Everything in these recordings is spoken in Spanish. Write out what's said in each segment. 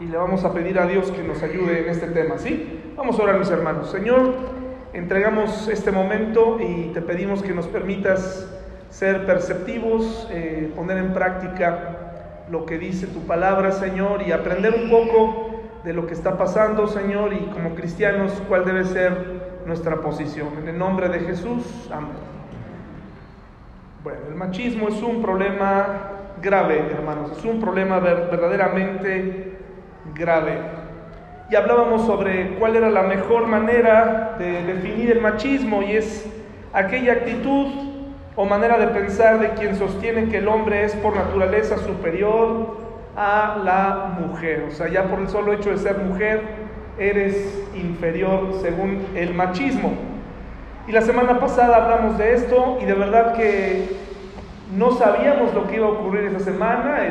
y le vamos a pedir a Dios que nos ayude en este tema, ¿sí? Vamos a orar mis hermanos. Señor, entregamos este momento y te pedimos que nos permitas ser perceptivos, eh, poner en práctica lo que dice tu palabra, Señor, y aprender un poco de lo que está pasando, Señor, y como cristianos, cuál debe ser nuestra posición. En el nombre de Jesús, amén. Bueno, el machismo es un problema grave, hermanos, es un problema verdaderamente grave. Y hablábamos sobre cuál era la mejor manera de definir el machismo y es aquella actitud o manera de pensar de quien sostiene que el hombre es por naturaleza superior a la mujer. O sea, ya por el solo hecho de ser mujer, eres inferior según el machismo. Y la semana pasada hablamos de esto y de verdad que no sabíamos lo que iba a ocurrir esa semana,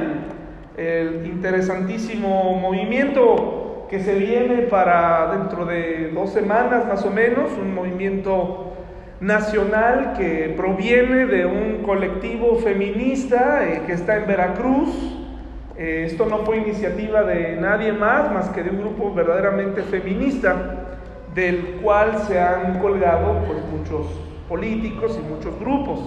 el, interesantísimo movimiento que se viene para dentro de dos semanas más o menos, un movimiento nacional que proviene de un colectivo feminista eh, que está en Veracruz. Eh, esto no fue iniciativa de nadie más, más que de un grupo verdaderamente feminista, del cual se han colgado pues, muchos políticos y muchos grupos.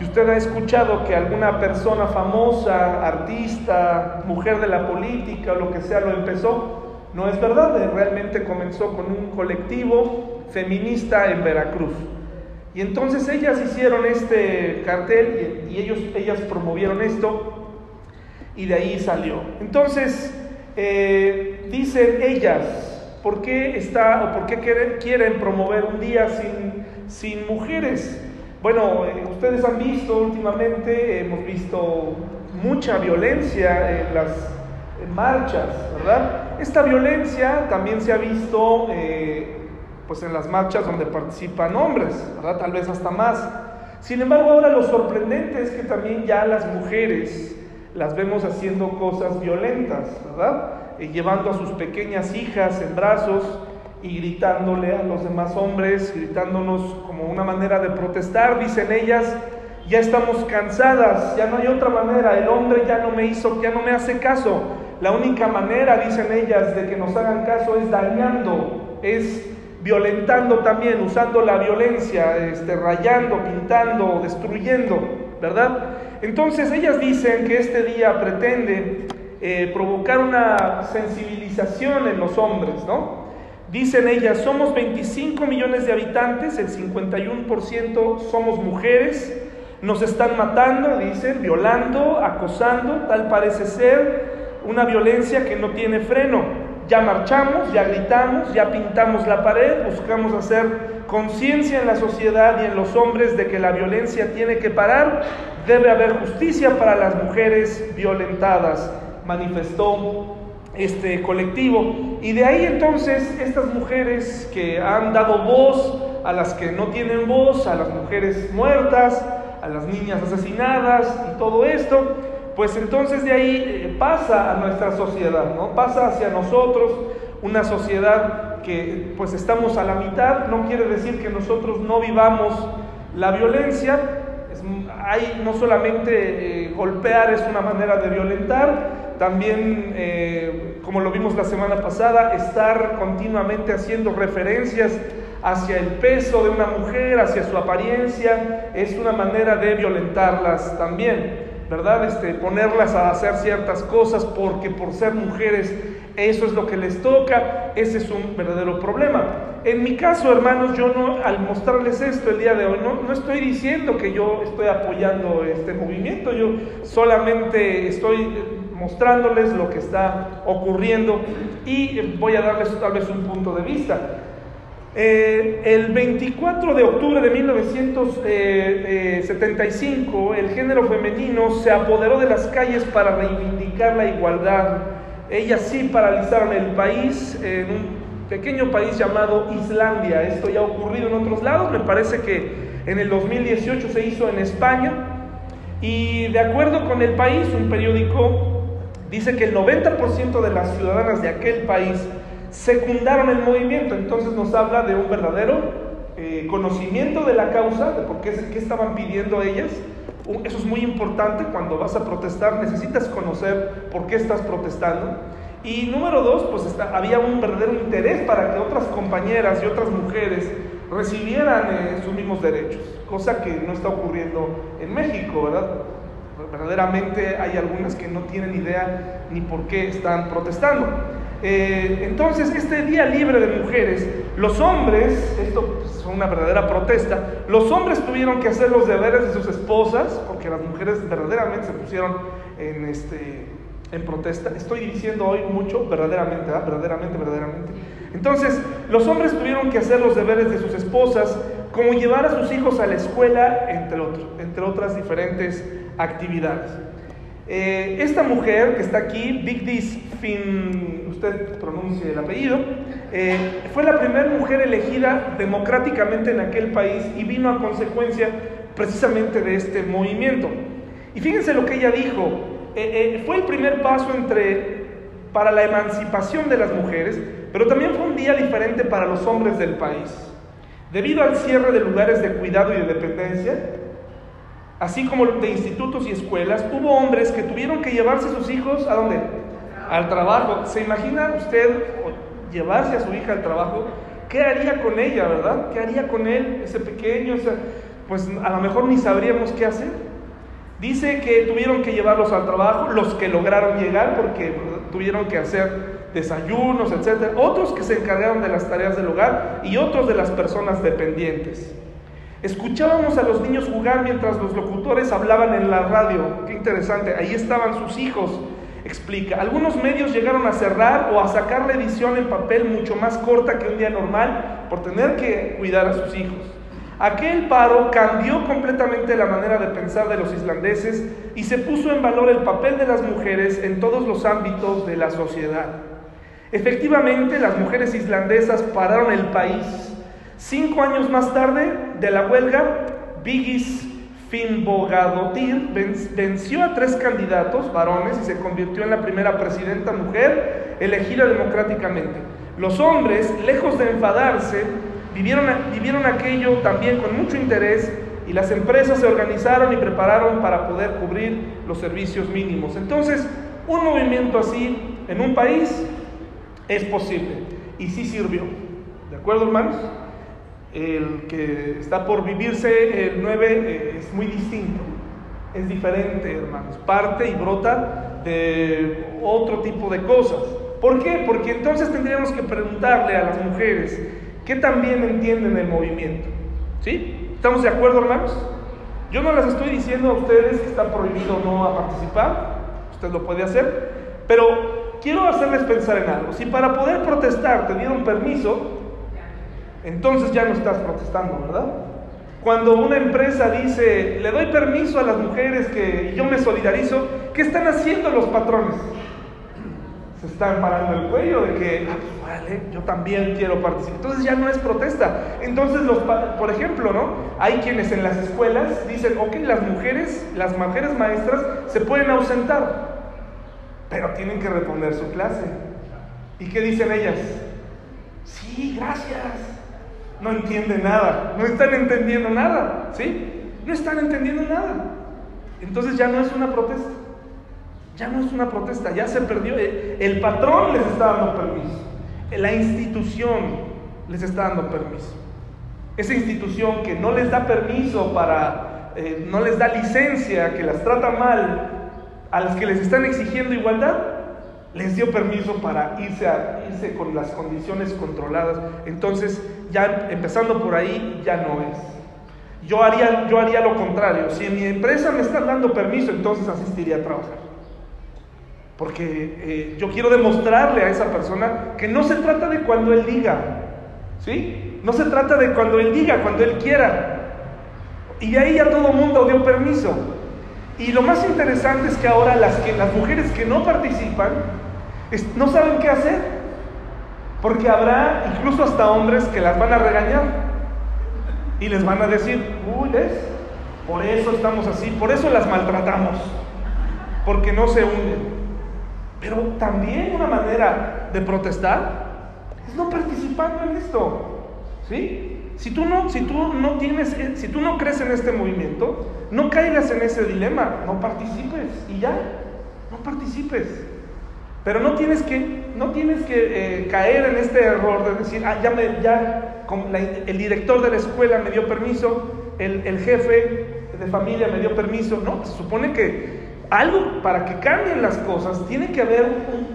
Si usted ha escuchado que alguna persona famosa, artista, mujer de la política o lo que sea lo empezó, no es verdad, realmente comenzó con un colectivo feminista en Veracruz. Y entonces ellas hicieron este cartel y, ellos, ellas promovieron esto y de ahí salió. Entonces, eh, dicen ellas, ¿por qué está o por qué quieren, promover un día sin mujeres? Bueno, eh, ustedes han visto últimamente, hemos visto mucha violencia en las marchas, ¿verdad? Esta violencia también se ha visto eh, pues en las marchas donde participan hombres, ¿verdad? Tal vez hasta más. Sin embargo, ahora lo sorprendente es que también ya las mujeres las vemos haciendo cosas violentas, ¿verdad? Eh, llevando a sus pequeñas hijas en brazos y gritándole a los demás hombres, gritándonos como una manera de protestar, dicen ellas, ya estamos cansadas, ya no hay otra manera, el hombre ya no me hizo, ya no me hace caso. La única manera, dicen ellas, de que nos hagan caso es dañando, es violentando también, usando la violencia, este, rayando, pintando, destruyendo, ¿verdad? Entonces ellas dicen que este día pretende eh, provocar una sensibilización en los hombres, ¿no? Dicen ellas, somos 25 millones de habitantes, el 51% somos mujeres, nos están matando, dicen, violando, acosando, tal parece ser, una violencia que no tiene freno. Ya marchamos, ya gritamos, ya pintamos la pared, buscamos hacer conciencia en la sociedad y en los hombres de que la violencia tiene que parar, debe haber justicia para las mujeres violentadas, manifestó este colectivo. Y de ahí entonces estas mujeres que han dado voz a las que no tienen voz, a las mujeres muertas, a las niñas asesinadas y todo esto, pues entonces de ahí eh, pasa a nuestra sociedad, ¿no? Pasa hacia nosotros una sociedad que pues estamos a la mitad, no quiere decir que nosotros no vivamos la violencia, hay no solamente eh, golpear es una manera de violentar, también, eh, como lo vimos la semana pasada, estar continuamente haciendo referencias hacia el peso de una mujer, hacia su apariencia, es una manera de violentarlas también. ¿verdad? Este, ponerlas a hacer ciertas cosas porque por ser mujeres eso es lo que les toca, ese es un verdadero problema. En mi caso, hermanos, yo no, al mostrarles esto el día de hoy, no, no estoy diciendo que yo estoy apoyando este movimiento, yo solamente estoy mostrándoles lo que está ocurriendo y voy a darles tal vez un punto de vista. Eh, el 24 de octubre de 1975, el género femenino se apoderó de las calles para reivindicar la igualdad. Ellas sí paralizaron el país en un pequeño país llamado Islandia. Esto ya ha ocurrido en otros lados, me parece que en el 2018 se hizo en España. Y de acuerdo con el país, un periódico dice que el 90% de las ciudadanas de aquel país secundaron el movimiento. Entonces nos habla de un verdadero eh, conocimiento de la causa, de por qué, qué estaban pidiendo ellas, Eso es muy importante cuando vas a protestar, necesitas conocer por qué estás protestando. Y número dos, pues había un verdadero interés para que otras compañeras y otras mujeres recibieran eh, sus mismos derechos, cosa que no está ocurriendo en México, ¿verdad? Verdaderamente hay algunas que no tienen idea ni por qué están protestando. Eh, entonces, este día libre de mujeres, los hombres, esto es una verdadera protesta, los hombres tuvieron que hacer los deberes de sus esposas, porque las mujeres verdaderamente se pusieron en, este, en protesta. Estoy diciendo hoy mucho, verdaderamente, verdaderamente, verdaderamente. Entonces, los hombres tuvieron que hacer los deberes de sus esposas, como llevar a sus hijos a la escuela, entre, entre otras diferentes actividades. Eh, esta mujer que está aquí, Vigdis Fin, usted pronuncia el apellido, eh, fue la primera mujer elegida democráticamente en aquel país y vino a consecuencia precisamente de este movimiento. Y fíjense lo que ella dijo, eh, fue el primer paso entre, para la emancipación de las mujeres, pero también fue un día diferente para los hombres del país. Debido al cierre de lugares de cuidado y de dependencia, así como de institutos y escuelas, hubo hombres que tuvieron que llevarse sus hijos a dónde? Al trabajo. ¿Se imagina usted llevarse a su hija al trabajo? ¿Qué haría con ella, verdad? ¿Qué haría con él, ese pequeño? pues a lo mejor ni sabríamos qué hacer. Dice que tuvieron que llevarlos al trabajo, los que lograron llegar porque tuvieron que hacer desayunos, etc. Otros que se encargaron de las tareas del hogar y otros de las personas dependientes. Escuchábamos a los niños jugar mientras los locutores hablaban en la radio. Qué interesante. Ahí estaban sus hijos. Explica. Algunos medios llegaron a cerrar o a sacar la edición en papel mucho más corta que un día normal por tener que cuidar a sus hijos. Aquel paro cambió completamente la manera de pensar de los islandeses y se puso en valor el papel de las mujeres en todos los ámbitos de la sociedad. Efectivamente, las mujeres islandesas pararon el país Cinco años más tarde de la huelga, Vigis Finnbogadottir venció a tres candidatos varones y se convirtió en la primera presidenta mujer elegida democráticamente. Los hombres, lejos de enfadarse, vivieron, vivieron aquello también con mucho interés y las empresas se organizaron y prepararon para poder cubrir los servicios mínimos. Entonces, un movimiento así en un país es posible y sí sirvió. ¿De acuerdo, hermanos? El que está por vivirse el 9 eh, es muy distinto, es diferente, hermanos, parte y brota de otro tipo de cosas. ¿Por qué? Porque entonces tendríamos que preguntarle a las mujeres que también entienden el movimiento. ¿Sí? ¿Estamos de acuerdo, hermanos? Yo no las estoy diciendo a ustedes que está prohibido no a participar, usted lo puede hacer, pero quiero hacerles pensar en algo. Si para poder protestar te dieron permiso, entonces ya no estás protestando, ¿verdad? Cuando una empresa dice, le doy permiso a las mujeres que yo me solidarizo, ¿qué están haciendo los patrones? Se están parando el cuello de que, ah, pues vale, yo también quiero participar. Entonces ya no es protesta. Entonces, los, por ejemplo, ¿no? Hay quienes en las escuelas dicen, ok, las mujeres, las mujeres maestras se pueden ausentar, pero tienen que reponer su clase. ¿Y qué dicen ellas? Sí, gracias no entienden nada, no están entendiendo nada, ¿sí? No están entendiendo nada. Entonces ya no es una protesta, ya no es una protesta, ya se perdió. El patrón les está dando permiso, la institución les está dando permiso. Esa institución que no les da permiso para, eh, no les da licencia, que las trata mal, a las que les están exigiendo igualdad, les dio permiso para irse, a, irse con las condiciones controladas. Entonces, ya empezando por ahí, ya no es. Yo haría, yo haría lo contrario. Si en mi empresa me están dando permiso, entonces asistiría a trabajar. Porque eh, yo quiero demostrarle a esa persona que no se trata de cuando él diga, ¿sí? No se trata de cuando él diga, cuando él quiera. Y ahí ya todo el mundo dio permiso. Y lo más interesante es que ahora las, que, las mujeres que no participan no saben qué hacer, porque habrá incluso hasta hombres que las van a regañar y les van a decir, uy. Por eso estamos así, por eso las maltratamos, porque no se unen. Pero también una manera de protestar es no participando en esto, ¿sí? Si tú no, si tú no tienes, eh, si tú no crees en este movimiento, no caigas en ese dilema, no participes y ya, no participes. Pero no tienes que, no tienes que eh, caer en este error de decir, ah, ya, ya el director de la escuela me dio permiso, el, el jefe de familia me dio permiso. No, se supone que algo para que cambien las cosas, tiene que haber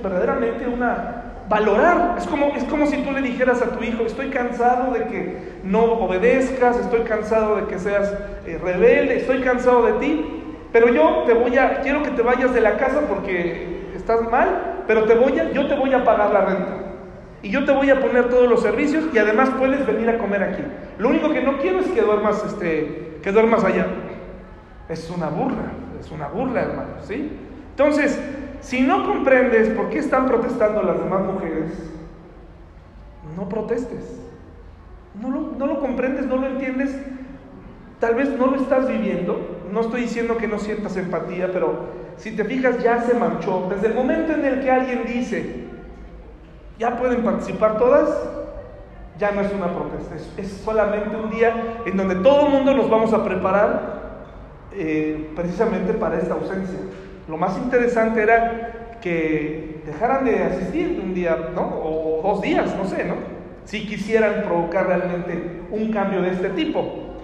verdaderamente una valorar. Es como, es como si tú le dijeras a tu hijo, estoy cansado de que no obedezcas, estoy cansado de que seas eh, rebelde, estoy cansado de ti, pero yo te voy a, quiero que te vayas de la casa porque estás mal, pero te voy a, yo te voy a pagar la renta. Y yo te voy a poner todos los servicios y además puedes venir a comer aquí. Lo único que no quiero es que duermas, este, que duermas allá. Es una burla, es una burla, hermano, ¿sí? Entonces, si no comprendes por qué están protestando las demás mujeres, no protestes. No lo, no lo comprendes, no lo entiendes, tal vez no lo estás viviendo. No estoy diciendo que no sientas empatía, pero si te fijas ya se manchó. Desde el momento en el que alguien dice, ya pueden participar todas, ya no es una protesta, es, solamente un día en donde todo el mundo nos vamos a preparar eh, precisamente para esta ausencia. Lo más interesante era que dejaran de asistir un día, ¿no? O dos días, no sé, ¿no? Si quisieran provocar realmente un cambio de este tipo.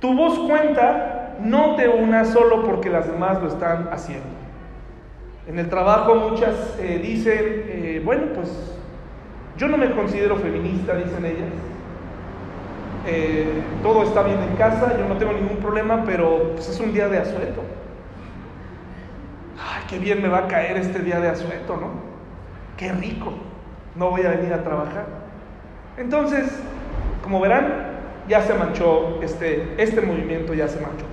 Tu voz cuenta, no te unas solo porque las demás lo están haciendo. En el trabajo muchas eh, dicen, eh, bueno, pues yo no me considero feminista, dicen ellas. Eh, todo está bien en casa, yo no tengo ningún problema, pero pues, es un día de asueto ay, qué bien me va a caer este día de asueto, ¿no? Qué rico, no voy a venir a trabajar. Entonces, como verán, ya se manchó este, este movimiento, ya se manchó.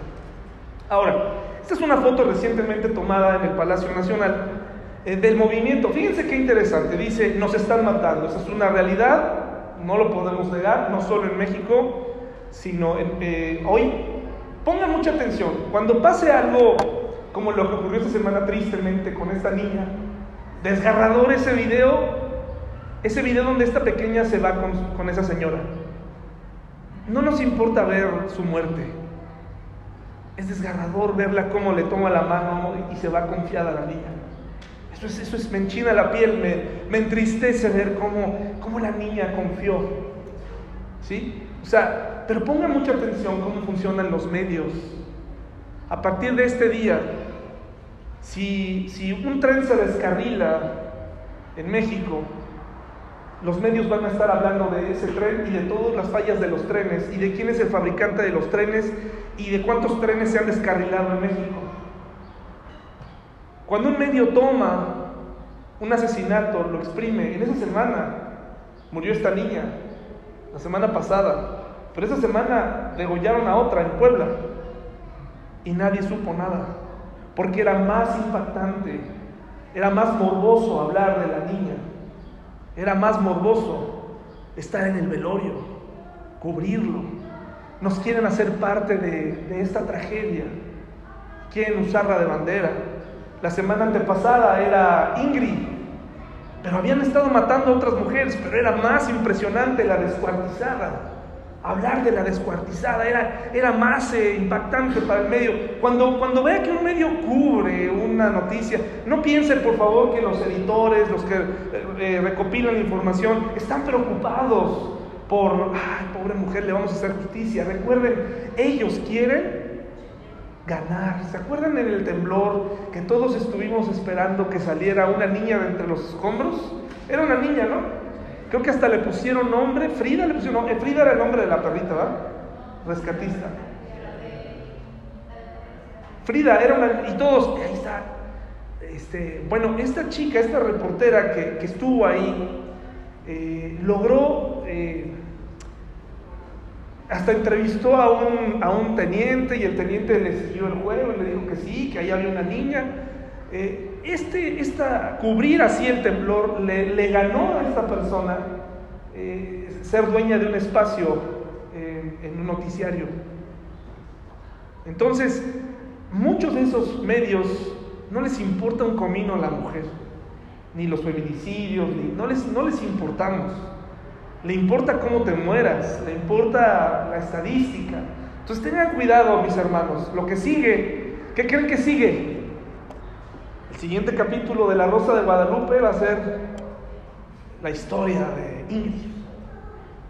Ahora, esta es una foto recientemente tomada en el Palacio Nacional eh, del movimiento. Fíjense qué interesante, dice, nos están matando, esa es una realidad, no lo podemos negar, no solo en México, sino eh, hoy. Pongan mucha atención, cuando pase algo como lo que ocurrió esta semana tristemente con esta niña. Desgarrador ese video, ese video donde esta pequeña se va con, esa señora. No nos importa ver su muerte. Es desgarrador verla cómo le toma la mano y se va confiada la niña. Eso es, eso es, me enchina la piel, me, me entristece ver cómo, cómo, la niña confió. ¿Sí? O sea, pero pongan mucha atención cómo funcionan los medios. A partir de este día, si, un tren se descarrila en México, los medios van a estar hablando de ese tren y de todas las fallas de los trenes y de quién es el fabricante de los trenes y de cuántos trenes se han descarrilado en México. Cuando un medio toma un asesinato, lo exprime, en esa semana murió esta niña, la semana pasada, pero esa semana degollaron a otra en Puebla y nadie supo nada porque era más impactante, era más morboso hablar de la niña, era más morboso estar en el velorio, cubrirlo. Nos quieren hacer parte de, esta tragedia, quieren usarla de bandera. La semana antepasada era Ingrid, pero habían estado matando a otras mujeres, pero era más impresionante la descuartizada hablar de la descuartizada era, era más eh, impactante para el medio. Cuando, cuando vea que un medio cubre una noticia, no piense por favor que los editores, los que eh, eh, recopilan información, están preocupados por, ay, pobre mujer, le vamos a hacer justicia. Recuerden, ellos quieren ganar. ¿Se acuerdan en el temblor que todos estuvimos esperando que saliera una niña de entre los escombros? Era una niña, ¿no? Creo que hasta le pusieron nombre, Frida le pusieron nombre, Frida era el nombre de la perrita, ¿verdad? Rescatista. Frida era una, y todos, ahí está. Este, bueno, esta chica, esta reportera que, estuvo ahí, eh, logró, eh, hasta entrevistó a un, a un teniente y el teniente le siguió el juego y le dijo que sí, que ahí había una niña. Eh, este, esta, cubrir así el temblor le, ganó a esta persona eh, ser dueña de un espacio eh, en un noticiario. Entonces, muchos de esos medios no les importa un comino a la mujer, ni los feminicidios, ni, no, les, no les importamos. le importa cómo te mueras, le importa la estadística. Entonces tengan cuidado, mis hermanos. Lo que sigue, ¿qué creen que sigue? Siguiente capítulo de La Rosa de Guadalupe va a ser la historia de Ingrid,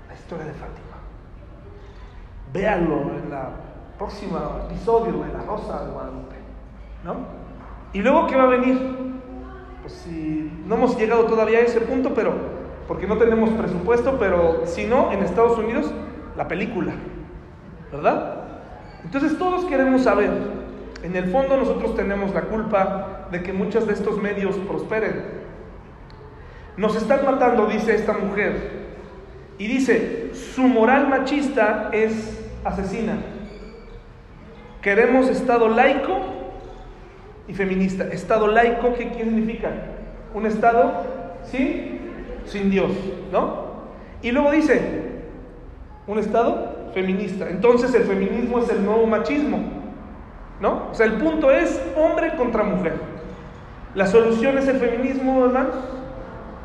la historia de Fátima. Véanlo en el próximo episodio de La Rosa de Guadalupe. ¿No? Y luego, ¿qué va a venir? Pues si no hemos llegado todavía a ese punto, pero porque no tenemos presupuesto, pero si no, en Estados Unidos, la película, ¿verdad? Entonces todos queremos saber, en el fondo nosotros tenemos la culpa de que muchos de estos medios prosperen. Nos están matando, dice esta mujer, y dice, su moral machista es asesina. Queremos Estado laico y feminista. Estado laico, ¿qué significa? Un Estado, ¿sí? sin Dios, ¿no? Y luego dice, un Estado feminista. Entonces el feminismo es el nuevo machismo, ¿no? O sea, el punto es hombre contra mujer. La solución es el feminismo, hermanos.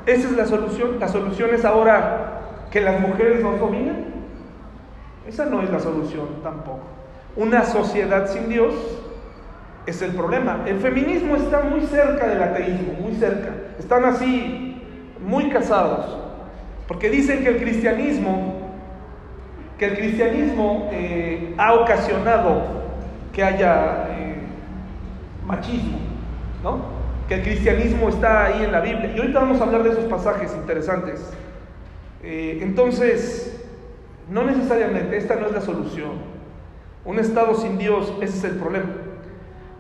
Esa es la solución. La solución es ahora que las mujeres nos dominen. Esa no es la solución tampoco. Una sociedad sin Dios es el problema. El feminismo está muy cerca del ateísmo, muy cerca. Están así muy casados, porque dicen que el cristianismo, que el cristianismo eh, ha ocasionado que haya eh, machismo, ¿no? Que el cristianismo está ahí en la Biblia. Y ahorita vamos a hablar de esos pasajes interesantes. Eh, entonces, no necesariamente, esta no es la solución. Un Estado sin Dios, ese es el problema.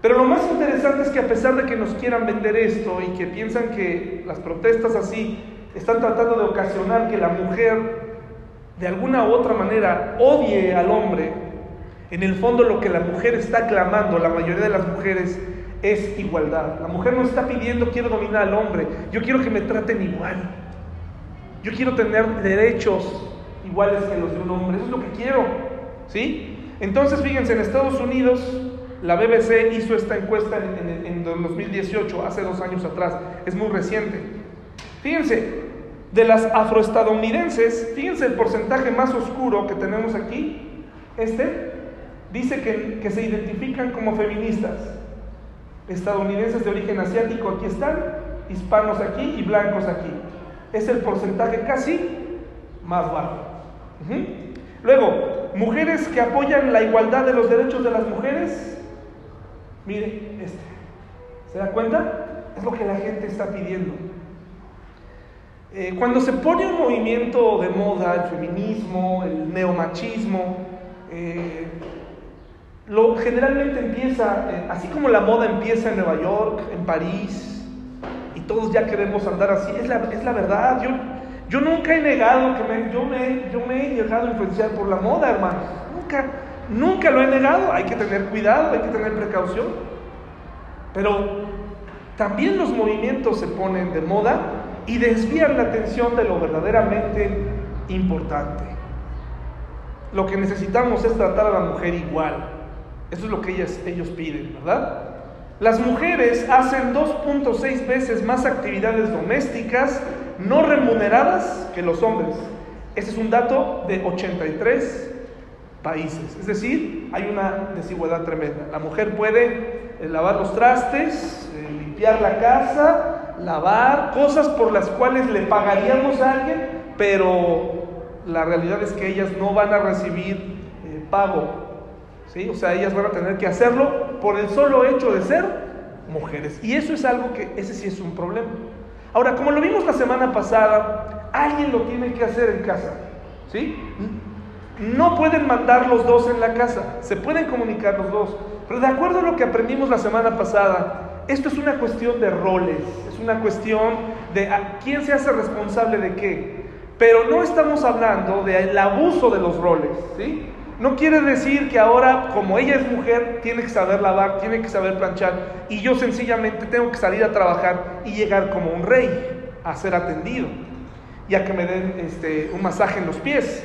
Pero lo más interesante es que a pesar de que nos quieran vender esto y que piensan que las protestas así están tratando de ocasionar que la mujer de alguna u otra manera odie al hombre, en el fondo lo que la mujer está clamando, la mayoría de las mujeres, es igualdad. La mujer no está pidiendo quiero dominar al hombre, yo quiero que me traten igual. Yo quiero tener derechos iguales que los de un hombre, eso es lo que quiero. ¿Sí? Entonces, fíjense, en Estados Unidos la BBC hizo esta encuesta en, en, 2018, hace dos años atrás, es muy reciente. Fíjense, de las afroestadounidenses, fíjense el porcentaje más oscuro que tenemos aquí, este, dice que, que se identifican como feministas. Estadounidenses de origen asiático aquí están, hispanos aquí y blancos aquí. Es el porcentaje casi más bajo. Luego, mujeres que apoyan la igualdad de los derechos de las mujeres, Mire, este. ¿Se da cuenta? Es lo que la gente está pidiendo. Eh, cuando se pone un movimiento de moda, el feminismo, el neomachismo, eh, lo generalmente empieza, eh, así como la moda empieza en Nueva York, en París, y todos ya queremos andar así, es la, es la verdad. Yo, yo nunca he negado que me, yo, me, yo me he llegado a influenciar por la moda, hermano. Nunca, Nunca lo he negado, hay que tener cuidado, hay que tener precaución. Pero también los movimientos se ponen de moda y desvían la atención de lo verdaderamente importante. Lo que necesitamos es tratar a la mujer igual. Eso es lo que ellas, ellos piden, ¿verdad? Las mujeres hacen 2.6 veces más actividades domésticas no remuneradas que los hombres. Ese es un dato de 83 países. Es decir, hay una desigualdad tremenda. La mujer puede eh, lavar los trastes, eh, limpiar la casa, lavar, cosas por las cuales le pagaríamos a alguien, pero la realidad es que ellas no van a recibir eh, pago. ¿Sí? O sea, ellas van a tener que hacerlo por el solo hecho de ser mujeres. Y eso es algo que, ese sí es un problema. Ahora, como lo vimos la semana pasada, alguien lo tiene que hacer en casa. ¿Sí? No pueden mandar los dos en la casa, se pueden comunicar los dos. Pero de acuerdo a lo que aprendimos la semana pasada, esto es una cuestión de roles, es una cuestión de quién se hace responsable de qué. Pero no estamos hablando del abuso de los roles, ¿sí? No quiere decir que ahora, como ella es mujer, tiene que saber lavar, tiene que saber planchar, y yo sencillamente tengo que salir a trabajar y llegar como un rey a ser atendido, y a que me den este, un masaje en los pies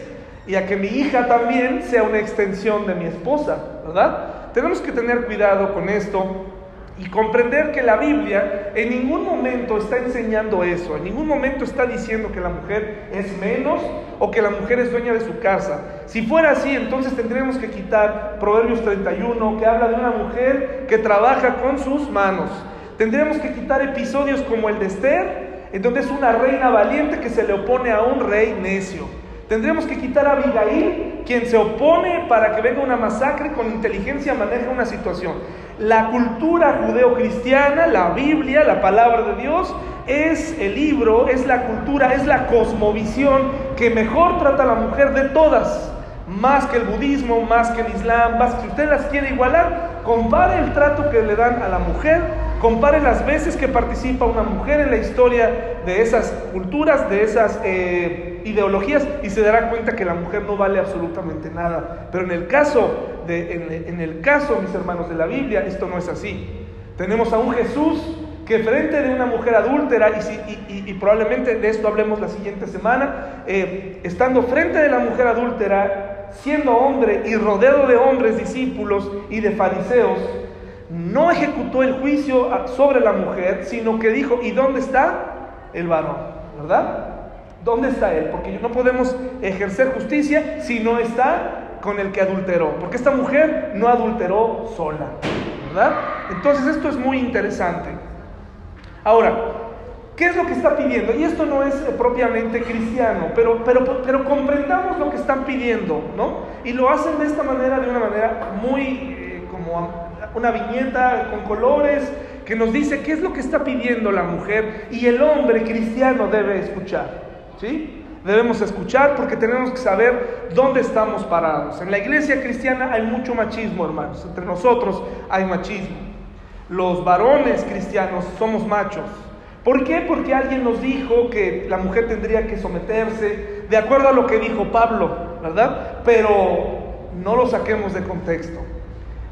y a que mi hija también sea una extensión de mi esposa, ¿verdad? Tenemos que tener cuidado con esto Y comprender que la Biblia en ningún momento está enseñando eso, en ningún momento está diciendo que la mujer es menos o que la mujer es dueña de su casa. Si fuera así, entonces tendríamos que quitar Proverbios 31, que habla de una mujer que trabaja con sus manos. Tendríamos que quitar episodios como el de Esther, en donde es una reina valiente que se le opone a un rey necio. Tendríamos que quitar a Abigail, quien se opone para que venga una masacre con inteligencia maneja una situación. La cultura judeocristiana, la Biblia, la palabra de Dios, es el libro, es la cultura, es la cosmovisión que mejor trata a la mujer de todas, más que el budismo, más que el islam, más si usted las quiere igualar, compare el trato que le dan a la mujer, compare las veces que participa una mujer en la historia de esas culturas, de esas eh, ideologías, y se dará cuenta que la mujer no vale absolutamente nada. Pero en el caso en, el caso, mis hermanos, de la Biblia, esto no es así. Tenemos a un Jesús que frente de una mujer adúltera, y, probablemente de esto hablemos la siguiente semana, eh, estando frente de la mujer adúltera, siendo hombre y rodeado de hombres discípulos y de fariseos, no ejecutó el juicio sobre la mujer, sino que dijo, ¿y dónde está el varón? ¿Verdad? ¿Dónde está él? Porque no podemos ejercer justicia si no está con el que adulteró, porque esta mujer no adulteró sola, ¿verdad? Entonces esto es muy interesante. Ahora, ¿qué es lo que está pidiendo? Y esto no es propiamente cristiano, pero, pero, pero comprendamos lo que están pidiendo, ¿no? Y lo hacen de esta manera, de una manera muy eh, como una viñeta con colores que nos dice qué es lo que está pidiendo la mujer y el hombre cristiano debe escuchar, ¿sí? debemos escuchar porque tenemos que saber dónde estamos parados. En la iglesia cristiana hay mucho machismo, hermanos. Entre nosotros hay machismo. Los varones cristianos somos machos. ¿Por qué? Porque alguien nos dijo que la mujer tendría que someterse, de acuerdo a lo que dijo Pablo, ¿verdad? Pero no lo saquemos de contexto.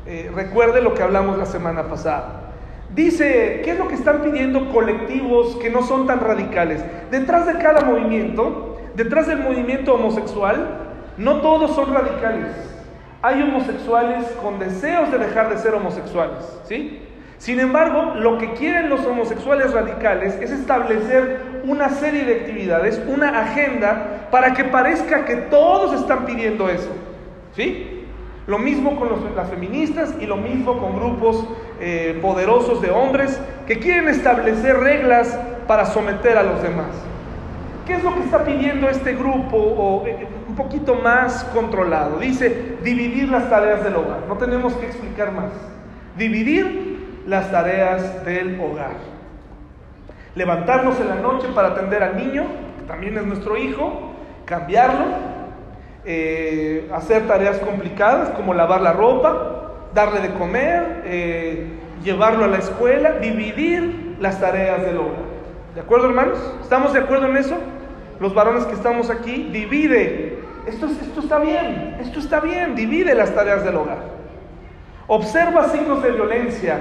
Eh, recuerde lo que hablamos la semana pasada. Dice, ¿qué es lo que están pidiendo colectivos que no son tan radicales? Detrás de cada movimiento Detrás del movimiento homosexual, no todos son radicales. Hay homosexuales con deseos de dejar de ser homosexuales, ¿sí? Sin embargo, lo que quieren los homosexuales radicales es establecer una serie de actividades, una agenda, para que parezca que todos están pidiendo eso, ¿sí? Lo mismo con las feministas y lo mismo con grupos eh, poderosos de hombres que quieren establecer reglas para someter a los demás. ¿Qué es lo que está pidiendo este grupo o eh, un poquito más controlado? Dice dividir las tareas del hogar. No tenemos que explicar más. Dividir las tareas del hogar. Levantarnos en la noche para atender al niño, que también es nuestro hijo, cambiarlo, eh, hacer tareas complicadas como lavar la ropa, darle de comer, eh, llevarlo a la escuela, dividir las tareas del hogar. ¿De acuerdo, hermanos? ¿Estamos de acuerdo en eso? Los varones que estamos aquí, divide. Esto, esto está bien, esto está bien, divide las tareas del hogar. Observa signos de violencia.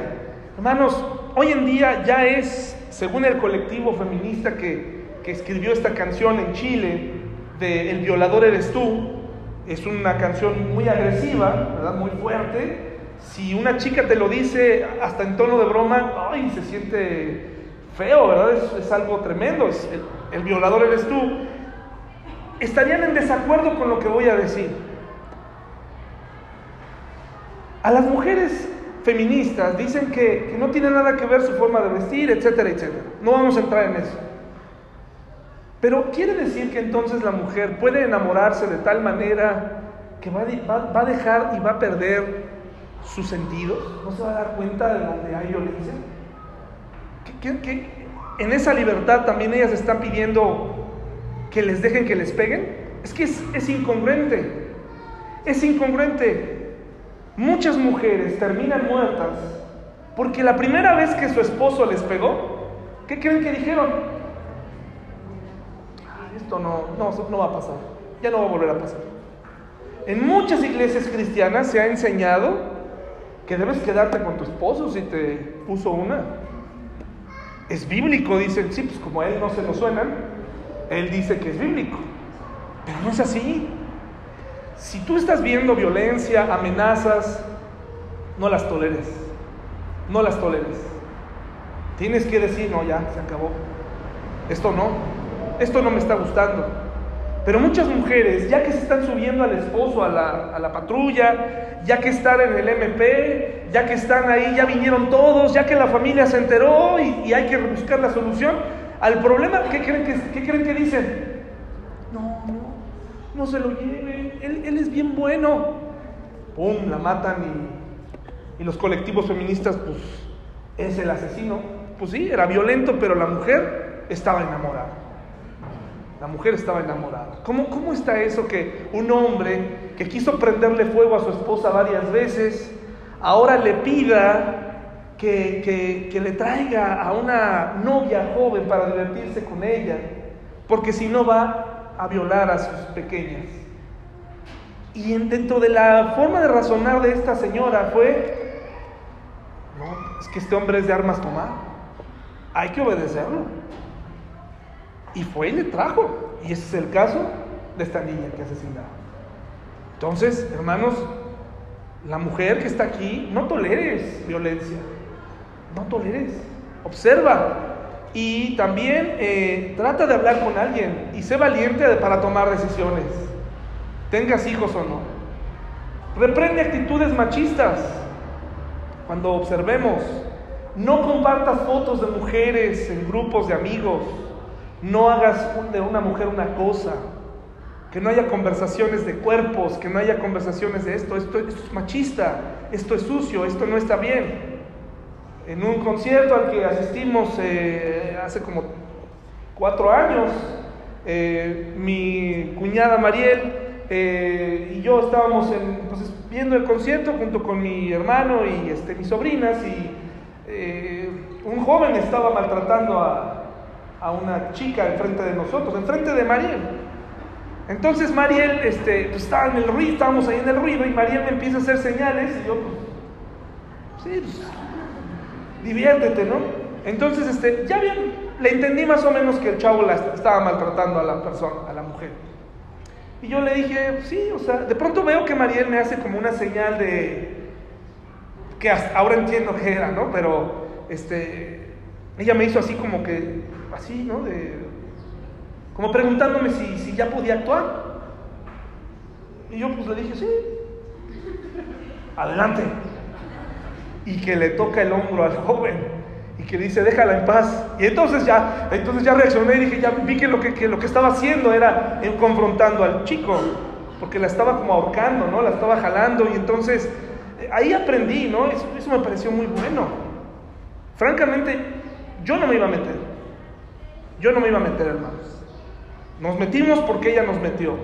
Hermanos, hoy en día ya es, según el colectivo feminista que, que escribió esta canción en Chile, de El violador eres tú, es una canción muy agresiva, ¿verdad? Muy fuerte. Si una chica te lo dice hasta en tono de broma, ay, se siente feo, ¿verdad? Es, algo tremendo, el, violador eres tú. Estarían en desacuerdo con lo que voy a decir. A las mujeres feministas dicen que, que, no tiene nada que ver su forma de vestir, etcétera, etcétera. No vamos a entrar en eso. Pero quiere decir que entonces la mujer puede enamorarse de tal manera que va, va, va a dejar y va a perder sus sentidos. No se va a dar cuenta de donde hay violencia en esa libertad también ellas están pidiendo que les dejen que les peguen? Es que es, es incongruente. Es incongruente. Muchas mujeres terminan muertas porque la primera vez que su esposo les pegó, ¿qué creen que dijeron? Esto no, no, no va a pasar. Ya no va a volver a pasar. En muchas iglesias cristianas se ha enseñado que debes quedarte con tu esposo si te puso una. Es bíblico, dicen, sí, pues como a él no se lo suenan, él dice que es bíblico. Pero no es así. Si tú estás viendo violencia, amenazas, no las toleres. no las toleres. Tienes que decir, no, ya, se acabó. Esto no, esto no me está gustando. Pero muchas mujeres, ya que se están subiendo al esposo a la, a la, patrulla, ya que están en el MP, ya que están ahí, ya vinieron todos, ya que la familia se enteró y, hay que buscar la solución al problema, ¿qué creen que, qué creen que dicen? No, no, no se lo lleven, él, es bien bueno. ¡Pum! La matan y, los colectivos feministas, pues, es el asesino. Pues sí, era violento, pero la mujer estaba enamorada. La mujer estaba enamorada. ¿Cómo, ¿Cómo está eso que un hombre que quiso prenderle fuego a su esposa varias veces, ahora le pida que, que, le traiga a una novia joven para divertirse con ella? Porque si no va a violar a sus pequeñas. Y dentro de la forma de razonar de esta señora fue, no, es que este hombre es de armas tomar, hay que obedecerlo. Y fue y le trajo. Y ese es el caso de esta niña que asesinaba. Entonces, hermanos, la mujer que está aquí, no toleres violencia. No toleres. Observa. Y también eh, trata de hablar con alguien y sé valiente para tomar decisiones. Tengas hijos o no. Reprende actitudes machistas. Cuando observemos, no compartas fotos de mujeres en grupos de amigos. No hagas de una mujer una cosa. Que no haya conversaciones de cuerpos, que no haya conversaciones de esto. Esto, es machista, esto es sucio, esto no está bien. En un concierto al que asistimos eh, hace como cuatro años, eh, mi cuñada Mariel eh, y yo estábamos entonces, viendo el concierto junto con mi hermano y este, mis sobrinas y un joven estaba maltratando a, a una chica enfrente de nosotros, enfrente de Mariel. Entonces Mariel este, pues, estaba en el ruido, estábamos ahí en el ruido y Mariel me empieza a hacer señales y yo, pues, sí, pues, diviértete, ¿no? Entonces, este, ya bien, le entendí más o menos que el chavo la estaba maltratando a la persona, a la mujer. Y yo le dije, sí, o sea, de pronto veo que Mariel me hace como una señal de, que hasta ahora entiendo que era, ¿no? Pero, este, ella me hizo así como que, así, ¿no? De, como preguntándome si, si ya podía actuar. Y yo pues le dije, sí, adelante. Y que le toca el hombro al joven y que dice, déjala en paz. Y entonces ya, entonces ya reaccioné y dije, ya vi que lo que, lo que estaba haciendo era confrontando al chico, porque la estaba como ahorcando, ¿no? La estaba jalando y entonces ahí aprendí, ¿no? Eso, eso me pareció muy bueno. Francamente, yo no me iba a meter. Yo no me iba a meter, hermanos. Nos metimos porque ella nos metió.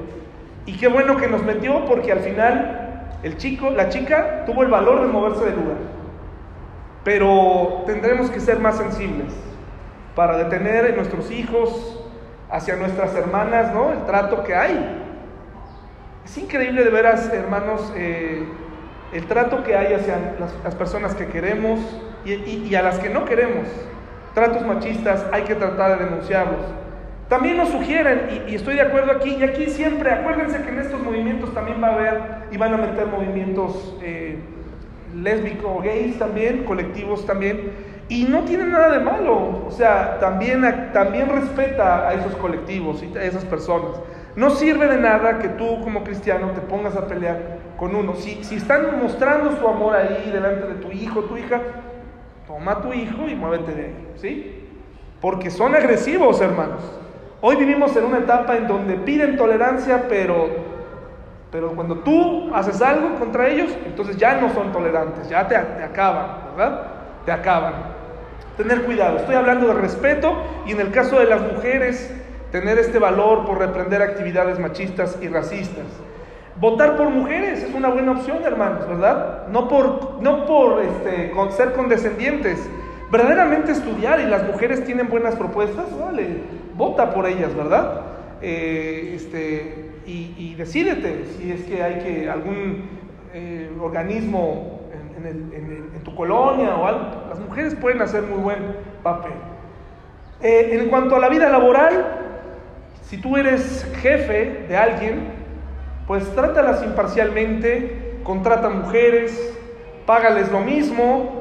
Y qué bueno que nos metió porque al final el chico, la chica tuvo el valor de moverse del lugar. Pero tendremos que ser más sensibles para detener en nuestros hijos, hacia nuestras hermanas, ¿no? El trato que hay. Es increíble de veras, hermanos, eh, el trato que hay hacia las, personas que queremos y a las que no queremos tratos machistas hay que tratar de denunciarlos. También nos sugieren, y, estoy de acuerdo aquí, y aquí siempre, acuérdense que en estos movimientos también va a haber, y van a meter movimientos eh, lésbicos, gays también, colectivos también, y no tiene nada de malo, o sea, también, también respeta a esos colectivos y a esas personas. No sirve de nada que tú como cristiano te pongas a pelear con uno. Si, si están mostrando su amor ahí delante de tu hijo, tu hija, Toma tu hijo y muévete de ahí, ¿sí? Porque son agresivos, hermanos. Hoy vivimos en una etapa en donde piden tolerancia, pero, pero cuando tú haces algo contra ellos, entonces ya no son tolerantes, ya te, te acaban, ¿verdad? Te acaban. Tener cuidado, estoy hablando de respeto y en el caso de las mujeres, tener este valor por reprender actividades machistas y racistas. Votar por mujeres es una buena opción, hermanos, ¿verdad? No por, no por este, ser condescendientes, verdaderamente estudiar y las mujeres tienen buenas propuestas, vale, vota por ellas, ¿verdad? Eh, este, y, decídete si es que hay que algún eh, organismo en, tu colonia o algo. Las mujeres pueden hacer muy buen papel. Eh, en cuanto a la vida laboral, si tú eres jefe de alguien, pues trátalas imparcialmente, contrata mujeres, págales lo mismo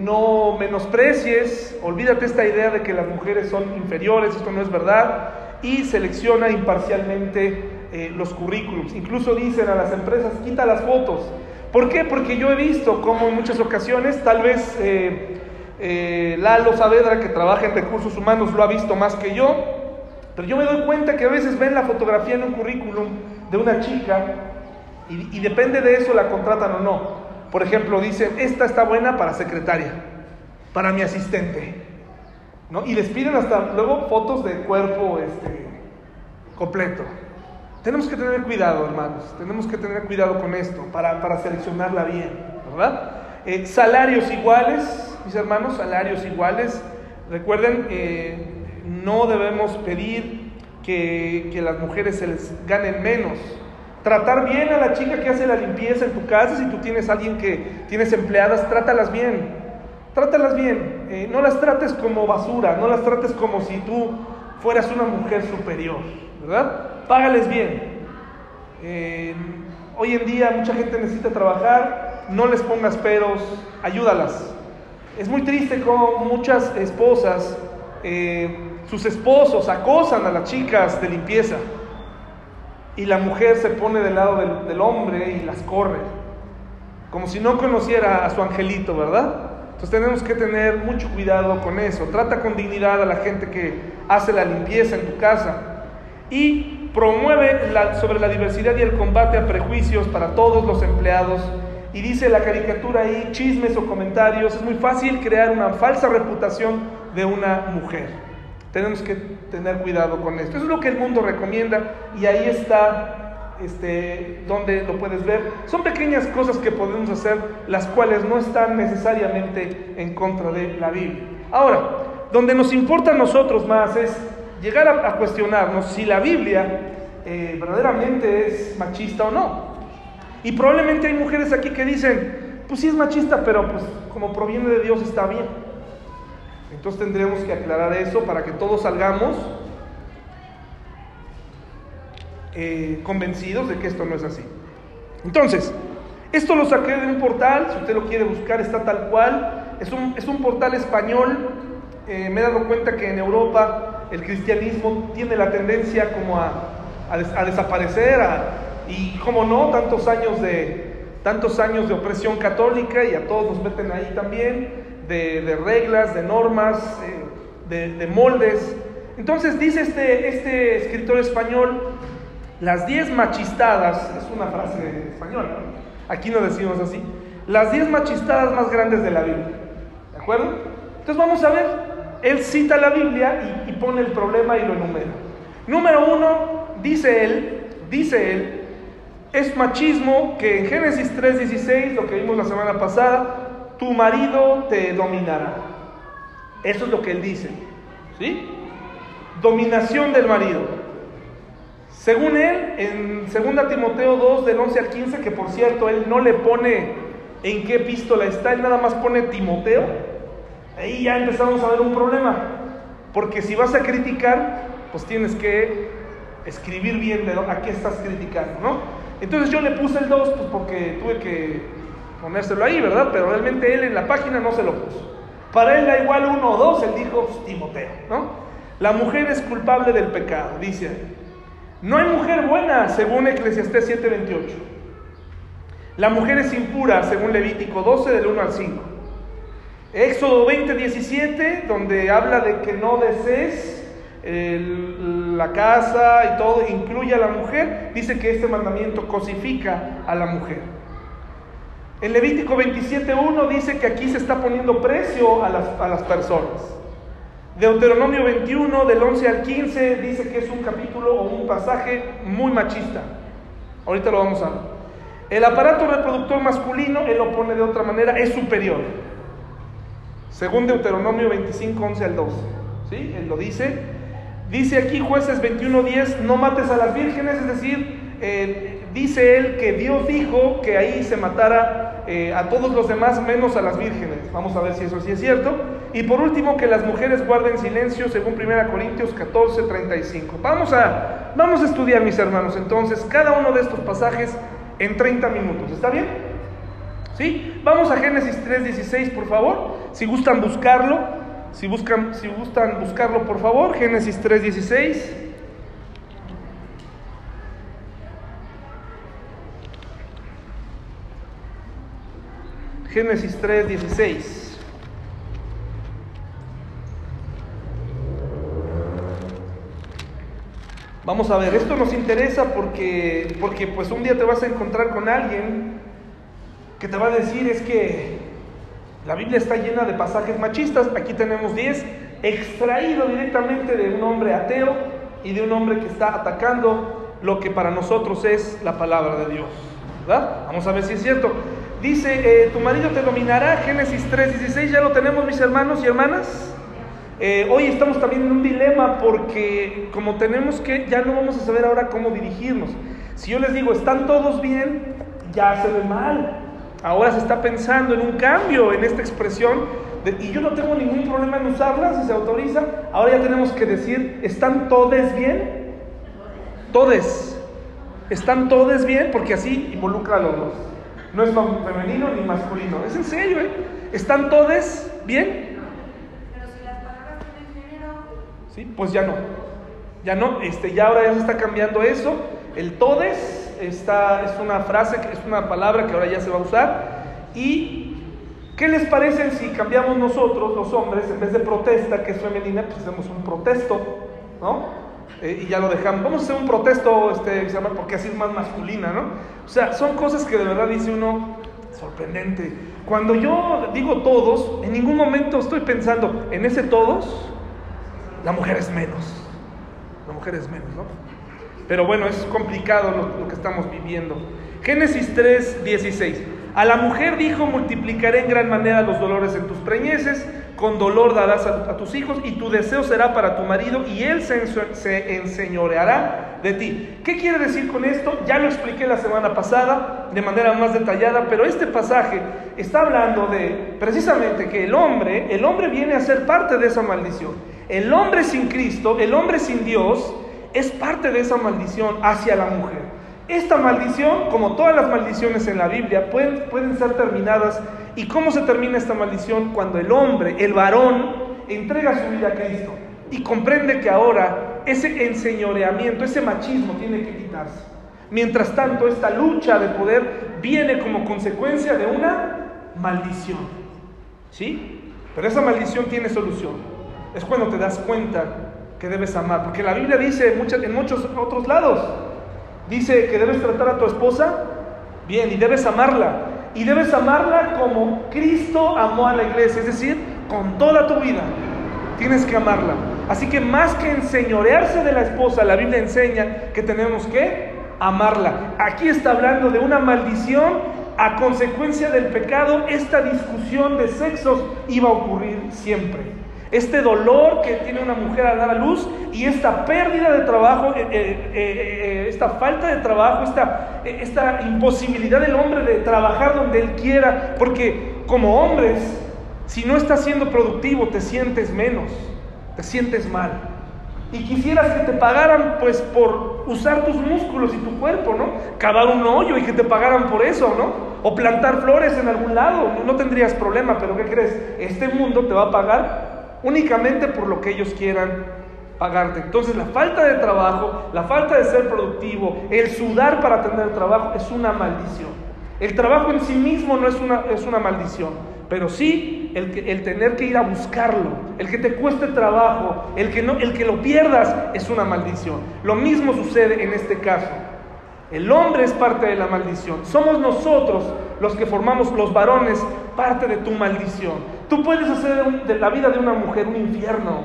no menosprecies, olvídate esta idea de que las mujeres son inferiores, esto no es verdad, y selecciona imparcialmente eh, los currículums. Incluso dicen a las empresas, quita las fotos. ¿Por qué? Porque yo he visto como en muchas ocasiones, tal vez eh, Lalo Saavedra, que trabaja en recursos humanos, lo ha visto más que yo, pero yo me doy cuenta que a veces ven la fotografía en un currículum de una chica y depende de eso la contratan o no. Por ejemplo, dicen, esta está buena para secretaria, para mi asistente. ¿No? Y les piden hasta luego fotos de cuerpo este, completo. Tenemos que tener cuidado, hermanos, tenemos que tener cuidado con esto para, para seleccionarla bien, ¿verdad? Eh, salarios iguales, mis hermanos, salarios iguales. Recuerden, eh, no debemos pedir que, que las mujeres se les ganen menos. Tratar bien a la chica que hace la limpieza en tu casa, si tú tienes alguien que tienes empleadas, trátalas bien. Trátalas bien. Eh, no las trates como basura, no las trates como si tú fueras una mujer superior, ¿verdad? Págales bien. Hoy en día mucha gente necesita trabajar, no les pongas peros, ayúdalas. Es muy triste como muchas esposas, eh, sus esposos acosan a las chicas de limpieza y la mujer se pone del lado del, hombre y las corre, como si no conociera a su angelito, ¿verdad? Entonces tenemos que tener mucho cuidado con eso. Trata con dignidad a la gente que hace la limpieza en tu casa y promueve sobre la diversidad y el combate a prejuicios para todos los empleados. Y dice la caricatura ahí, chismes o comentarios, es muy fácil crear una falsa reputación de una mujer. Tenemos que tener cuidado con esto. Eso es lo que el mundo recomienda y ahí está este, donde lo puedes ver. Son pequeñas cosas que podemos hacer, las cuales no están necesariamente en contra de la Biblia. Ahora, donde nos importa a nosotros más es llegar a, a cuestionarnos si la Biblia eh, verdaderamente es machista o no. Y probablemente hay mujeres aquí que dicen, pues sí es machista, pero pues como proviene de Dios está bien. Entonces tendremos que aclarar eso para que todos salgamos eh, convencidos de que esto no es así. Entonces, esto lo saqué de un portal, si usted lo quiere buscar está tal cual, es un, es un portal español, eh, me he dado cuenta que en Europa el cristianismo tiene la tendencia como a, a, des, a desaparecer, y como no, tantos años, de, tantos años de opresión católica y a todos nos meten ahí también de, de reglas, de normas, eh, de, de, moldes. Entonces dice este, este escritor español, las diez machistadas, es una frase española, aquí no decimos así, las diez machistadas más grandes de la Biblia. ¿De acuerdo? Entonces vamos a ver, él cita la Biblia y, y pone el problema y lo enumera. Número uno, dice él, dice él, es machismo que en Génesis 3:16, lo que vimos la semana pasada, tu marido te dominará. Eso es lo que él dice. ¿Sí? Dominación del marido. Según él, en 2 Timoteo 2, del 11 al 15, que por cierto él no le pone en qué epístola está, él nada más pone Timoteo, ahí ya empezamos a ver un problema. Porque si vas a criticar, pues tienes que escribir bien de a qué estás criticando, ¿no? Entonces yo le puse el 2, pues porque tuve que ponérselo ahí, ¿verdad? Pero realmente él en la página no se lo puso. Para él da igual uno o dos, él dijo Timoteo, ¿no? La mujer es culpable del pecado, dice No hay mujer buena, según Eclesiastés 7:28. La mujer es impura, según Levítico 12, del 1 al 5. Éxodo 20:17, donde habla de que no desees el, la casa y todo, incluye a la mujer, dice que este mandamiento cosifica a la mujer. En Levítico 27.1 dice que aquí se está poniendo precio a las, a las personas. Deuteronomio 21 del 11 al 15 dice que es un capítulo o un pasaje muy machista. Ahorita lo vamos a ver. El aparato reproductor masculino, él lo pone de otra manera, es superior. Según Deuteronomio 25, 11 al 12. ¿Sí? Él lo dice. Dice aquí jueces 21.10, no mates a las vírgenes, es decir, dice él que Dios dijo que ahí se matara eh, a todos los demás menos a las vírgenes. Vamos a ver si eso sí es cierto. Y por último, que las mujeres guarden silencio según 1 Corintios 14, 35. Vamos a, vamos a estudiar, mis hermanos, entonces, cada uno de estos pasajes en 30 minutos. ¿Está bien? ¿Sí? Vamos a Génesis 3:16, por favor. Si gustan buscarlo, si buscan si gustan buscarlo, por favor, Génesis 3:16. Génesis 3:16. Vamos a ver, esto nos interesa porque, porque pues un día te vas a encontrar con alguien que te va a decir es que la Biblia está llena de pasajes machistas, aquí tenemos 10, extraído directamente de un hombre ateo y de un hombre que está atacando lo que para nosotros es la palabra de Dios. ¿verdad? Vamos a ver si es cierto. Dice, eh, tu marido te dominará, Génesis 3:16, ya lo tenemos mis hermanos y hermanas. Eh, hoy estamos también en un dilema porque como tenemos que, ya no vamos a saber ahora cómo dirigirnos. Si yo les digo, están todos bien, ya se ve mal. Ahora se está pensando en un cambio en esta expresión y yo no tengo ningún problema en usarla si se autoriza. Ahora ya tenemos que decir, ¿están todos bien? Todes. ¿Están todos bien? Porque así involucra a los dos. No es femenino ni masculino. Es en serio, ¿eh? ¿Están todos bien? Pero si las palabras tienen género, ¿Sí? Pues ya no. Ya no, este, ya ahora ya se está cambiando eso. El todes está, es una frase, es una palabra que ahora ya se va a usar. ¿Y qué les parece si cambiamos nosotros, los hombres, en vez de protesta, que es femenina, pues hacemos un protesto, ¿no? Eh, y ya lo dejamos. Vamos a hacer un protesto, este, porque así es más masculina, ¿no? O sea, son cosas que de verdad dice uno, sorprendente. Cuando yo digo todos, en ningún momento estoy pensando en ese todos, la mujer es menos. La mujer es menos, ¿no? Pero bueno, es complicado lo, lo que estamos viviendo. Génesis 3, 16. A la mujer dijo, multiplicaré en gran manera los dolores en tus preñeces, con dolor darás a, a tus hijos y tu deseo será para tu marido y él se, se enseñoreará de ti. ¿Qué quiere decir con esto? Ya lo expliqué la semana pasada de manera más detallada, pero este pasaje está hablando de precisamente que el hombre, el hombre viene a ser parte de esa maldición. El hombre sin Cristo, el hombre sin Dios, es parte de esa maldición hacia la mujer. Esta maldición, como todas las maldiciones en la Biblia, pueden, pueden ser terminadas. ¿Y cómo se termina esta maldición? Cuando el hombre, el varón, entrega su vida a Cristo y comprende que ahora ese enseñoreamiento, ese machismo tiene que quitarse. Mientras tanto, esta lucha de poder viene como consecuencia de una maldición. ¿Sí? Pero esa maldición tiene solución. Es cuando te das cuenta que debes amar. Porque la Biblia dice en muchos, otros lados, dice que debes tratar a tu esposa bien y debes amarla. Y debes amarla como Cristo amó a la iglesia, es decir, con toda tu vida. Tienes que amarla. Así que más que enseñorearse de la esposa, la Biblia enseña que tenemos que amarla. Aquí está hablando de una maldición a consecuencia del pecado. Esta discusión de sexos iba a ocurrir siempre. Este dolor que tiene una mujer al dar a luz y esta pérdida de trabajo, eh, eh, eh, esta falta de trabajo, esta, esta imposibilidad del hombre de trabajar donde él quiera, porque como hombres, si no estás siendo productivo, te sientes menos, te sientes mal. Y quisieras que te pagaran pues por usar tus músculos y tu cuerpo, ¿no? Cavar un hoyo y que te pagaran por eso, ¿no? O plantar flores en algún lado, no tendrías problema, pero ¿qué crees? Este mundo te va a pagar únicamente por lo que ellos quieran pagarte. Entonces la falta de trabajo, la falta de ser productivo, el sudar para tener trabajo es una maldición. El trabajo en sí mismo no es una, es una maldición, pero sí el, el tener que ir a buscarlo, el que te cueste trabajo, el que, no, el que lo pierdas es una maldición. Lo mismo sucede en este caso. El hombre es parte de la maldición. Somos nosotros los que formamos, los varones, parte de tu maldición. Tú puedes hacer de la vida de una mujer un infierno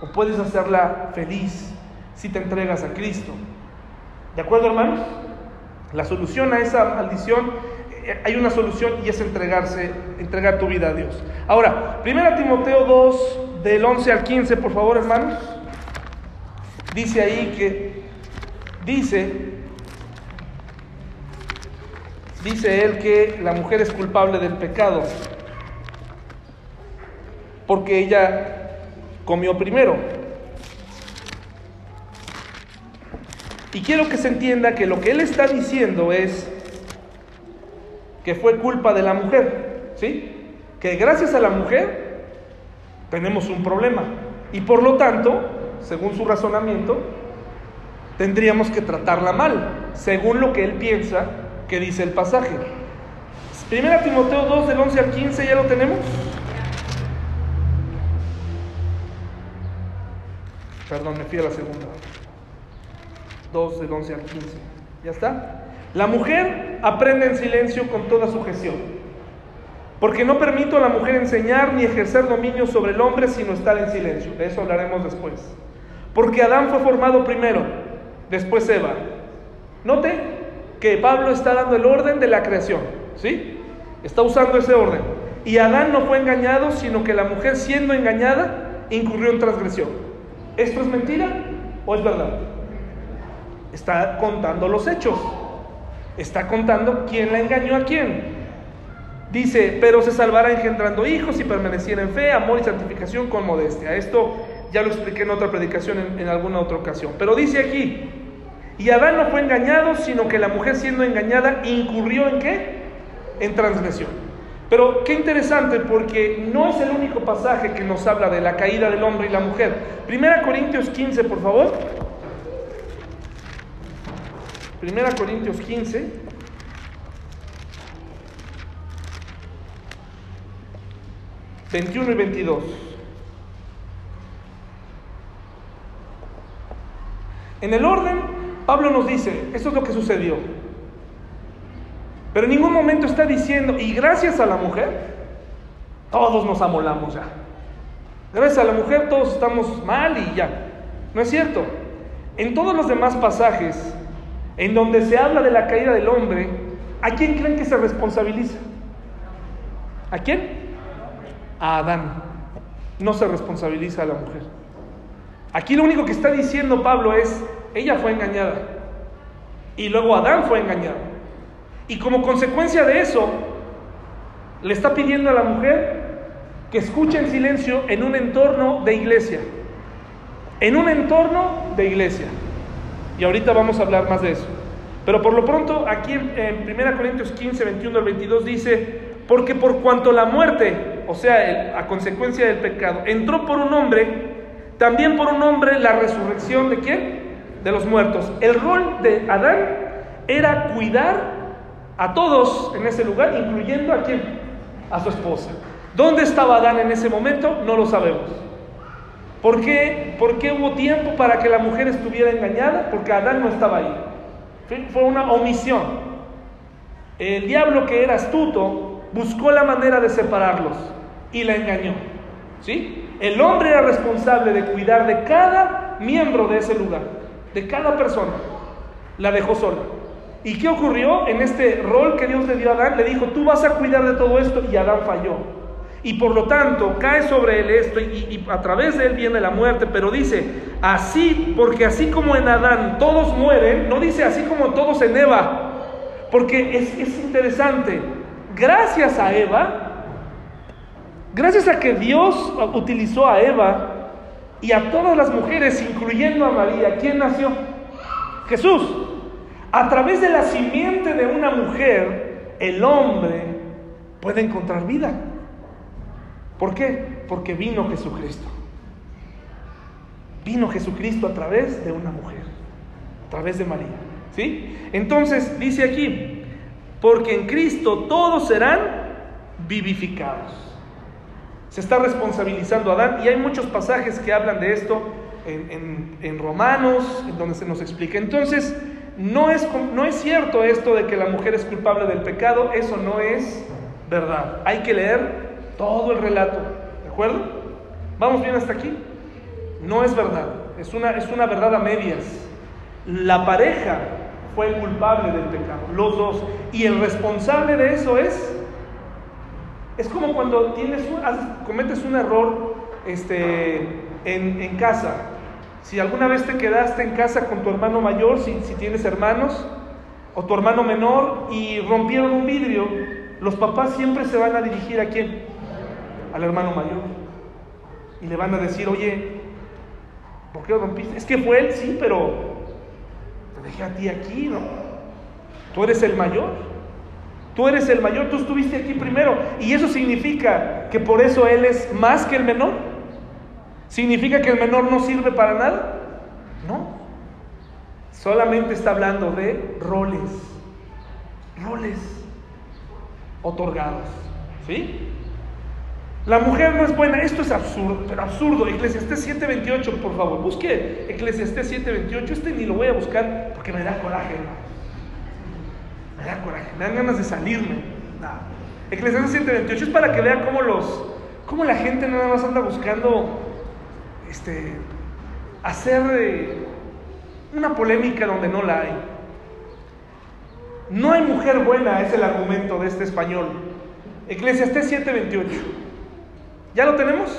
o puedes hacerla feliz si te entregas a Cristo. ¿De acuerdo, hermanos? La solución a esa maldición, eh, hay una solución y es entregarse, entregar tu vida a Dios. Ahora, 1 Timoteo 2, del 11 al 15, por favor, hermanos. Dice ahí que, dice, dice él que la mujer es culpable del pecado porque ella comió primero. Y quiero que se entienda que lo que él está diciendo es que fue culpa de la mujer, ¿sí? Que gracias a la mujer tenemos un problema. Y por lo tanto, según su razonamiento, tendríamos que tratarla mal, según lo que él piensa que dice el pasaje. Primera Timoteo 2 del 11 al 15, ¿ya lo tenemos? Perdón, me fui a la segunda. 2 del 11 al 15. ¿Ya está? La mujer aprende en silencio con toda sujeción. Porque no permito a la mujer enseñar ni ejercer dominio sobre el hombre sino estar en silencio. De eso hablaremos después. Porque Adán fue formado primero, después Eva. Note que Pablo está dando el orden de la creación. ¿Sí? Está usando ese orden. Y Adán no fue engañado, sino que la mujer siendo engañada incurrió en transgresión. ¿Esto es mentira o es verdad? Está contando los hechos. Está contando quién la engañó a quién. Dice, pero se salvará engendrando hijos y permaneciera en fe, amor y santificación con modestia. Esto ya lo expliqué en otra predicación en, en alguna otra ocasión. Pero dice aquí, y Adán no fue engañado, sino que la mujer siendo engañada incurrió en qué? En transgresión. Pero qué interesante porque no es el único pasaje que nos habla de la caída del hombre y la mujer. Primera Corintios 15, por favor. Primera Corintios 15. Veintiuno y 22. En el orden, Pablo nos dice, esto es lo que sucedió. Pero en ningún momento está diciendo, y gracias a la mujer, todos nos amolamos ya. Gracias a la mujer todos estamos mal y ya. No es cierto. En todos los demás pasajes, en donde se habla de la caída del hombre, ¿a quién creen que se responsabiliza? ¿A quién? A Adán. No se responsabiliza a la mujer. Aquí lo único que está diciendo Pablo es, ella fue engañada. Y luego Adán fue engañado. Y como consecuencia de eso, le está pidiendo a la mujer que escuche en silencio en un entorno de iglesia. En un entorno de iglesia. Y ahorita vamos a hablar más de eso. Pero por lo pronto, aquí en, 1 Corintios 15, 21 al 22 dice, porque por cuanto la muerte, o sea, a consecuencia del pecado, entró por un hombre, también por un hombre la resurrección de quién? De los muertos. El rol de Adán era cuidar a todos en ese lugar, incluyendo a quién? A su esposa. ¿Dónde estaba Adán en ese momento? No lo sabemos. ¿Por qué, ¿Por qué hubo tiempo para que la mujer estuviera engañada? Porque Adán no estaba ahí. Fue una omisión. El diablo que era astuto buscó la manera de separarlos y la engañó. ¿Sí? El hombre era responsable de cuidar de cada miembro de ese lugar, de cada persona. La dejó sola. ¿Y qué ocurrió en este rol que Dios le dio a Adán? Le dijo, tú vas a cuidar de todo esto y Adán falló. Y por lo tanto cae sobre él esto y, a través de él viene la muerte. Pero dice, así, porque así como en Adán todos mueren, no dice así como todos en Eva. Porque es, es interesante. Gracias a Eva, gracias a que Dios utilizó a Eva y a todas las mujeres, incluyendo a María, ¿quién nació? Jesús. A través de la simiente de una mujer, el hombre puede encontrar vida. ¿Por qué? Porque vino Jesucristo. Vino Jesucristo a través de una mujer, a través de María. ¿Sí? Entonces dice aquí, porque en Cristo todos serán vivificados. Se está responsabilizando a Adán y hay muchos pasajes que hablan de esto en, en Romanos, en donde se nos explica. Entonces, no es, no es cierto esto de que la mujer es culpable del pecado, eso no es verdad. Hay que leer todo el relato, ¿de acuerdo? ¿Vamos bien hasta aquí? No es verdad, es una, es una verdad a medias. La pareja fue culpable del pecado, los dos. Y el responsable de eso es, es como cuando tienes cometes un error este, en, en, casa. Si alguna vez te quedaste en casa con tu hermano mayor, si, tienes hermanos, o tu hermano menor, y rompieron un vidrio, los papás siempre se van a dirigir a quién? al hermano mayor y le van a decir, oye, ¿por qué lo rompiste? Es que fue él, sí, pero te dejé a ti aquí, ¿no? Tú eres el mayor, Tú eres el mayor, tú estuviste aquí primero. Y eso significa que por eso Él es más que el menor. ¿Significa que el menor no sirve para nada? No. Solamente está hablando de roles. Roles otorgados. ¿Sí? La mujer no es buena. Esto es absurdo, pero absurdo. Eclesiastés 7:28, por favor. Busque Eclesiastés 7:28. Este ni lo voy a buscar porque me da coraje, Me da coraje. Me dan ganas de salirme. No. Eclesiastés 7:28 es para que vea cómo los cómo la gente nada más anda buscando este hacer eh, una polémica donde no la hay. No hay mujer buena, es el argumento de este español. Eclesiastés 7:28. ¿Ya lo tenemos?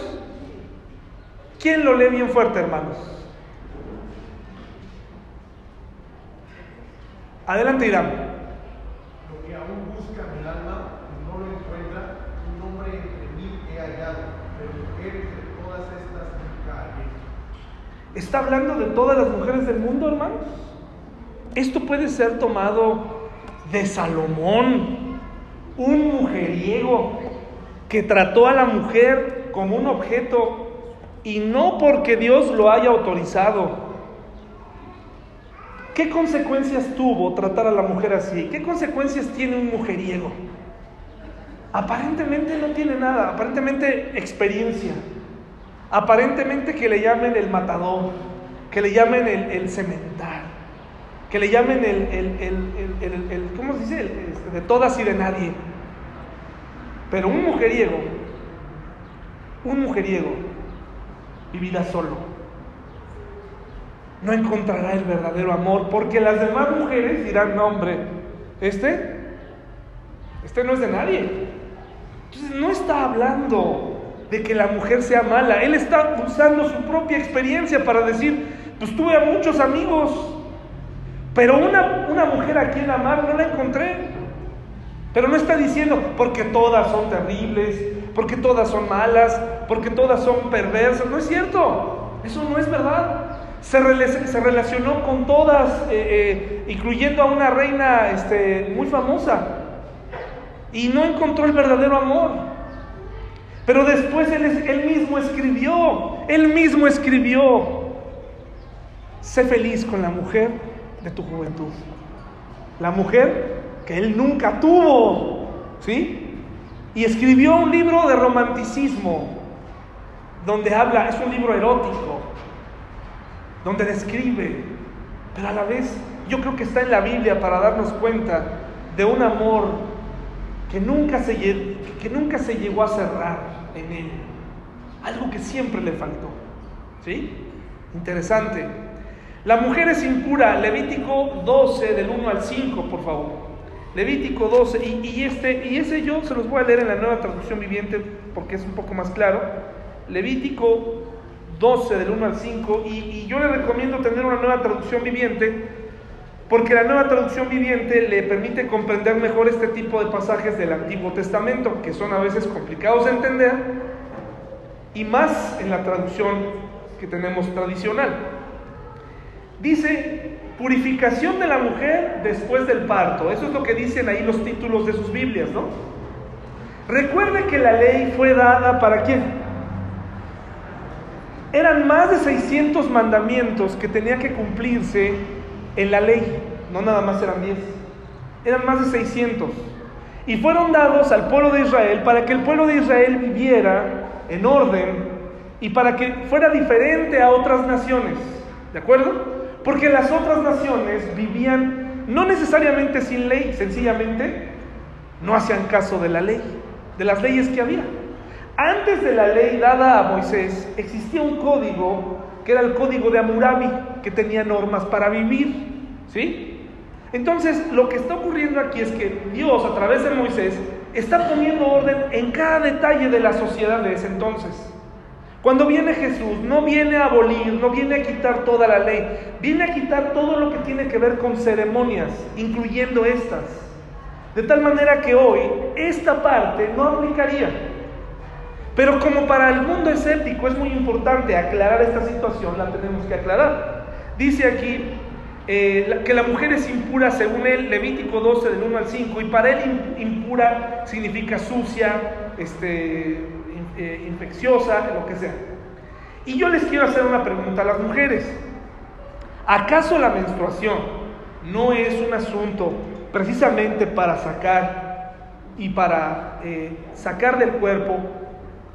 ¿Quién lo lee bien fuerte, hermanos? Adelante, Irán. Lo que aún busca mi alma no lo encuentra, un hombre entre mí he hallado, pero mujeres de todas estas nunca hallé. ¿Está hablando de todas las mujeres del mundo, hermanos? Esto puede ser tomado de Salomón, un mujeriego que trató a la mujer como un objeto y no porque Dios lo haya autorizado. ¿Qué consecuencias tuvo tratar a la mujer así? ¿Qué consecuencias tiene un mujeriego? Aparentemente no tiene nada, aparentemente experiencia, aparentemente que le llamen el matador, que le llamen el, cemental, que le llamen el, el, ¿cómo se dice? Este, de todas y de nadie. Pero un mujeriego, un mujeriego vivirá solo. No encontrará el verdadero amor porque las demás mujeres dirán, no hombre, este, este no es de nadie. Entonces no está hablando de que la mujer sea mala. Él está usando su propia experiencia para decir, pues tuve a muchos amigos, pero una, una mujer a quien amar no la encontré. Pero no está diciendo porque todas son terribles, porque todas son malas, porque todas son perversas. No es cierto. Eso no es verdad. Se, relacionó con todas, eh, eh, incluyendo a una reina este, muy famosa. Y no encontró el verdadero amor. Pero después él, mismo escribió, él mismo escribió, sé feliz con la mujer de tu juventud. La mujer que él nunca tuvo, ¿sí? Y escribió un libro de romanticismo, donde habla, es un libro erótico, donde describe, pero a la vez yo creo que está en la Biblia para darnos cuenta de un amor que nunca se, que nunca se llegó a cerrar en él, algo que siempre le faltó, ¿sí? Interesante. La mujer es impura, Levítico 12 del 1 al 5, por favor. Levítico 12, y, este, y ese yo se los voy a leer en la nueva traducción viviente porque es un poco más claro. Levítico 12 del 1 al 5, y, y yo le recomiendo tener una nueva traducción viviente porque la nueva traducción viviente le permite comprender mejor este tipo de pasajes del Antiguo Testamento, que son a veces complicados de entender, y más en la traducción que tenemos tradicional. Dice Purificación de la mujer después del parto. Eso es lo que dicen ahí los títulos de sus Biblias, ¿no? Recuerde que la ley fue dada para quién? Eran más de 600 mandamientos que tenían que cumplirse en la ley. No nada más eran 10. Eran más de 600. Y fueron dados al pueblo de Israel para que el pueblo de Israel viviera en orden y para que fuera diferente a otras naciones. ¿De acuerdo? Porque las otras naciones vivían no necesariamente sin ley, sencillamente no hacían caso de la ley, de las leyes que había. Antes de la ley dada a Moisés existía un código que era el código de Amurabi, que tenía normas para vivir, ¿sí? Entonces, lo que está ocurriendo aquí es que Dios, a través de Moisés, está poniendo orden en cada detalle de la sociedad de ese entonces. Cuando viene Jesús, no viene a abolir, no viene a quitar toda la ley, viene a quitar todo lo que tiene que ver con ceremonias, incluyendo estas. De tal manera que hoy esta parte no aplicaría. Pero como para el mundo escéptico es muy importante aclarar esta situación, la tenemos que aclarar. Dice aquí eh, que la mujer es impura según él, Levítico 12 del 1 al 5, y para él impura significa sucia, este, eh, infecciosa, lo que sea. Y yo les quiero hacer una pregunta a las mujeres. ¿Acaso la menstruación no es un asunto precisamente para sacar y para eh, sacar del cuerpo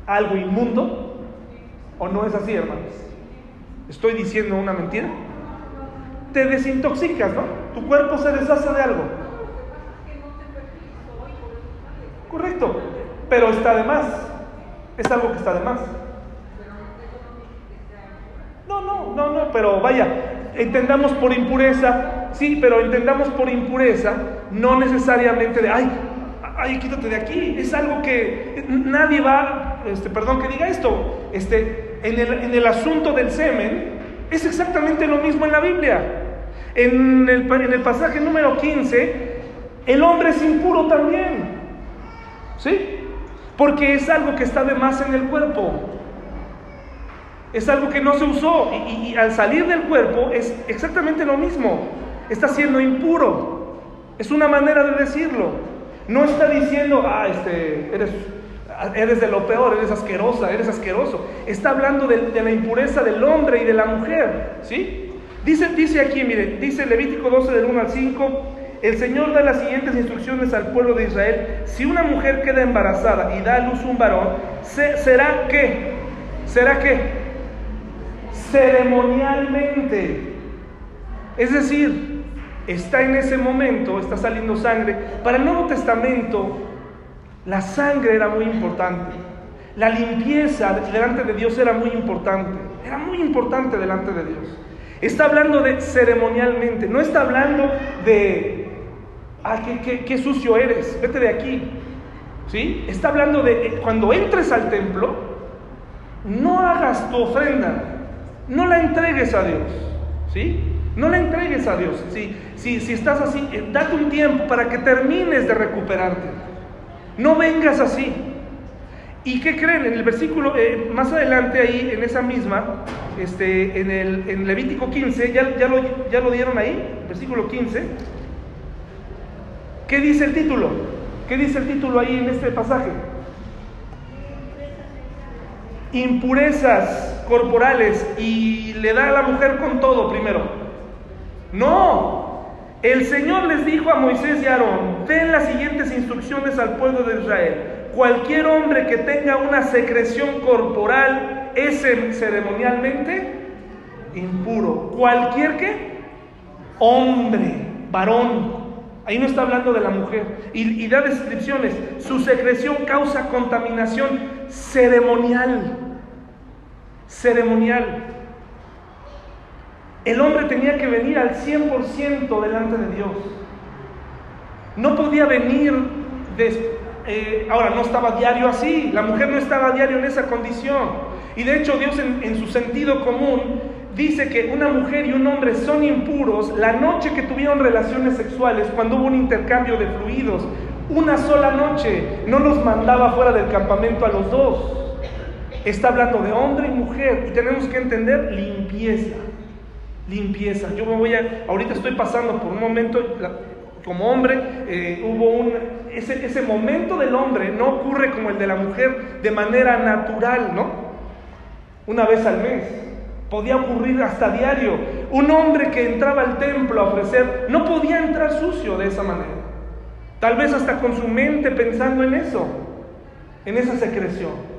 algo inmundo? ¿O no es así, hermanos? ¿Estoy diciendo una mentira? te desintoxicas, ¿no? Tu cuerpo se deshace de algo. Correcto, pero está de más. Es algo que está de más. No, no, no, no, pero vaya, entendamos por impureza, sí, pero entendamos por impureza, no necesariamente de, ay, ay, quítate de aquí, es algo que nadie va, este, perdón que diga esto, este, en el, en el asunto del semen, es exactamente lo mismo en la Biblia. En el, en el pasaje número 15, el hombre es impuro también. ¿Sí? Porque es algo que está de más en el cuerpo. Es algo que no se usó. Y, y, al salir del cuerpo es exactamente lo mismo. Está siendo impuro. Es una manera de decirlo. No está diciendo, ah, este, eres, eres de lo peor, eres asquerosa, eres asqueroso. Está hablando de, la impureza del hombre y de la mujer. ¿Sí? Dice, dice aquí, mire, dice Levítico 12 del 1 al 5, el Señor da las siguientes instrucciones al pueblo de Israel. Si una mujer queda embarazada y da a luz un varón, ¿será qué? ¿Será qué? Ceremonialmente. Es decir, está en ese momento, está saliendo sangre. Para el Nuevo Testamento, la sangre era muy importante. La limpieza delante de Dios era muy importante. Era muy importante delante de Dios. Está hablando de ceremonialmente, no está hablando de, ah, qué, sucio eres, vete de aquí. ¿Sí? Está hablando de eh, cuando entres al templo, no hagas tu ofrenda, no la entregues a Dios. ¿Sí? No la entregues a Dios. Si, si, si estás así, eh, date un tiempo para que termines de recuperarte. No vengas así. ¿Y qué creen? En el versículo, eh, más adelante ahí, en esa misma, este, en, el, Levítico 15, ya, ya, lo, ya lo dieron ahí, versículo 15. ¿Qué dice el título? ¿Qué dice el título ahí en este pasaje? Impurezas corporales y le da a la mujer con todo primero. No, el Señor les dijo a Moisés y Aarón, den las siguientes instrucciones al pueblo de Israel cualquier hombre que tenga una secreción corporal es ceremonialmente impuro. Cualquier hombre, varón. Ahí no está hablando de la mujer. Y da descripciones. Su secreción causa contaminación ceremonial. Ceremonial. El hombre tenía que venir al 100% delante de Dios. No podía venir eh, ahora no estaba diario así, la mujer no estaba diario en esa condición. Y de hecho Dios en, en su sentido común dice que una mujer y un hombre son impuros la noche que tuvieron relaciones sexuales, cuando hubo un intercambio de fluidos. Una sola noche no los mandaba fuera del campamento a los dos. Está hablando de hombre y mujer y tenemos que entender limpieza. Limpieza. Yo me voy a, ahorita estoy pasando por un momento, como hombre, eh, hubo un, ese, ese momento del hombre no ocurre como el de la mujer de manera natural, ¿no? Una vez al mes. Podía ocurrir hasta diario. Un hombre que entraba al templo a ofrecer no podía entrar sucio de esa manera. Tal vez hasta con su mente pensando en eso, en esa secreción.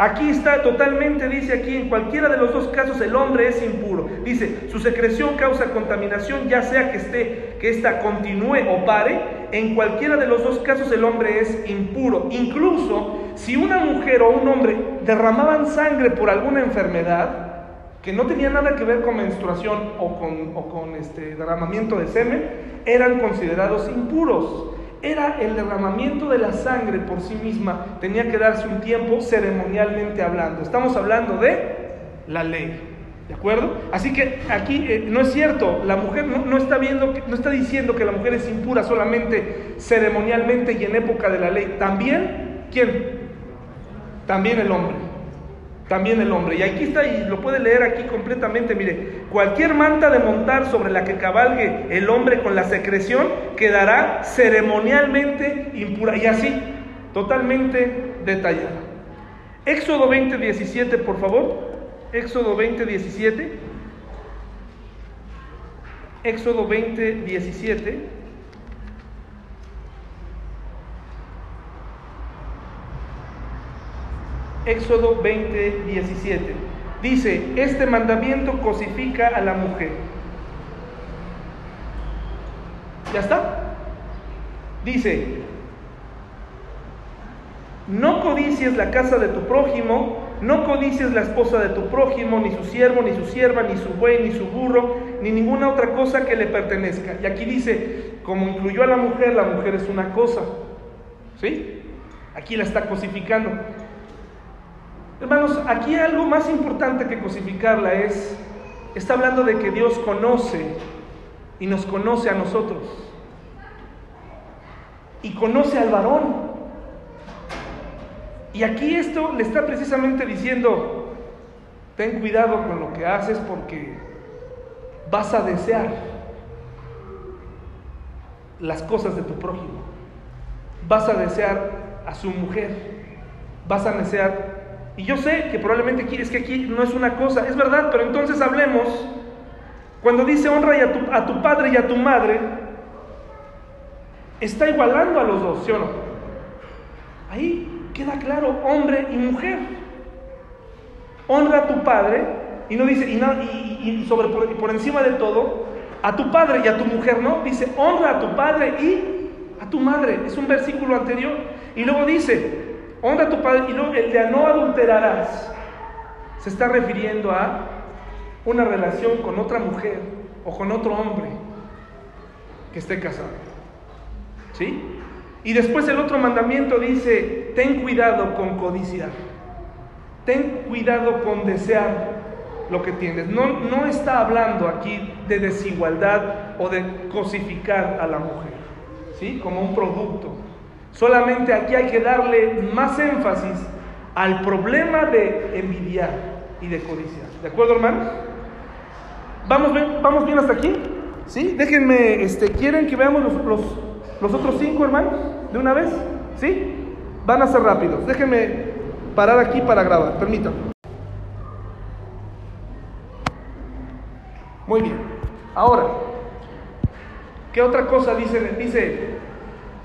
Aquí está totalmente, dice aquí, en cualquiera de los dos casos el hombre es impuro. Dice, su secreción causa contaminación, ya sea que esté, que ésta continúe o pare. En cualquiera de los dos casos el hombre es impuro. Incluso si una mujer o un hombre derramaban sangre por alguna enfermedad, que no tenía nada que ver con menstruación o con, o con este derramamiento de semen, eran considerados impuros era el derramamiento de la sangre por sí misma. Tenía que darse un tiempo ceremonialmente hablando. Estamos hablando de la ley. ¿De acuerdo? Así que aquí eh, no es cierto, la mujer no, está viendo, no está diciendo que la mujer es impura solamente ceremonialmente y en época de la ley. También, ¿quién? También el hombre. También el hombre. Y aquí está, y lo puede leer aquí completamente, mire, cualquier manta de montar sobre la que cabalgue el hombre con la secreción quedará ceremonialmente impura. Y así, totalmente detallada. Éxodo 20, 17, por favor. Éxodo 20, 17. Éxodo 20, 17. Éxodo 20, 17. Dice, este mandamiento cosifica a la mujer. ¿Ya está? Dice, no codicies la casa de tu prójimo, no codicies la esposa de tu prójimo, ni su siervo, ni su sierva, ni su buey, ni su burro, ni ninguna otra cosa que le pertenezca. Y aquí dice, como incluyó a la mujer, la mujer es una cosa. ¿Sí? Aquí la está cosificando. Hermanos, aquí algo más importante que cosificarla es, está hablando de que Dios conoce y nos conoce a nosotros. Y conoce al varón. Y aquí esto le está precisamente diciendo, ten cuidado con lo que haces porque vas a desear las cosas de tu prójimo. Vas a desear a su mujer. Vas a desear y yo sé que probablemente es que aquí no es una cosa, es verdad, pero entonces hablemos, cuando dice honra a, tu, padre y a tu madre, está igualando a los dos, ¿sí o no? Ahí queda claro, hombre y mujer. Honra a tu padre, y no dice, y, sobre, por, por encima de todo, a tu padre y a tu mujer, ¿no? Dice, honra a tu padre y a tu madre. Es un versículo anterior. Y luego dice, honra a tu padre y luego el de no adulterarás se está refiriendo a una relación con otra mujer o con otro hombre que esté casado. ¿Sí? Y después el otro mandamiento dice, ten cuidado con codiciar. Ten cuidado con desear lo que tienes. No, no está hablando aquí de desigualdad o de cosificar a la mujer, ¿sí? Como un producto. Solamente aquí hay que darle más énfasis al problema de envidiar y de codiciar. ¿De acuerdo, hermanos? ¿Vamos bien, vamos bien hasta aquí? ¿Sí? Déjenme, este, ¿quieren que veamos los, los, otros cinco, hermanos? ¿De una vez? ¿Sí? Van a ser rápidos. Déjenme parar aquí para grabar. Permítanme. Muy bien. Ahora, ¿qué otra cosa dice? Dice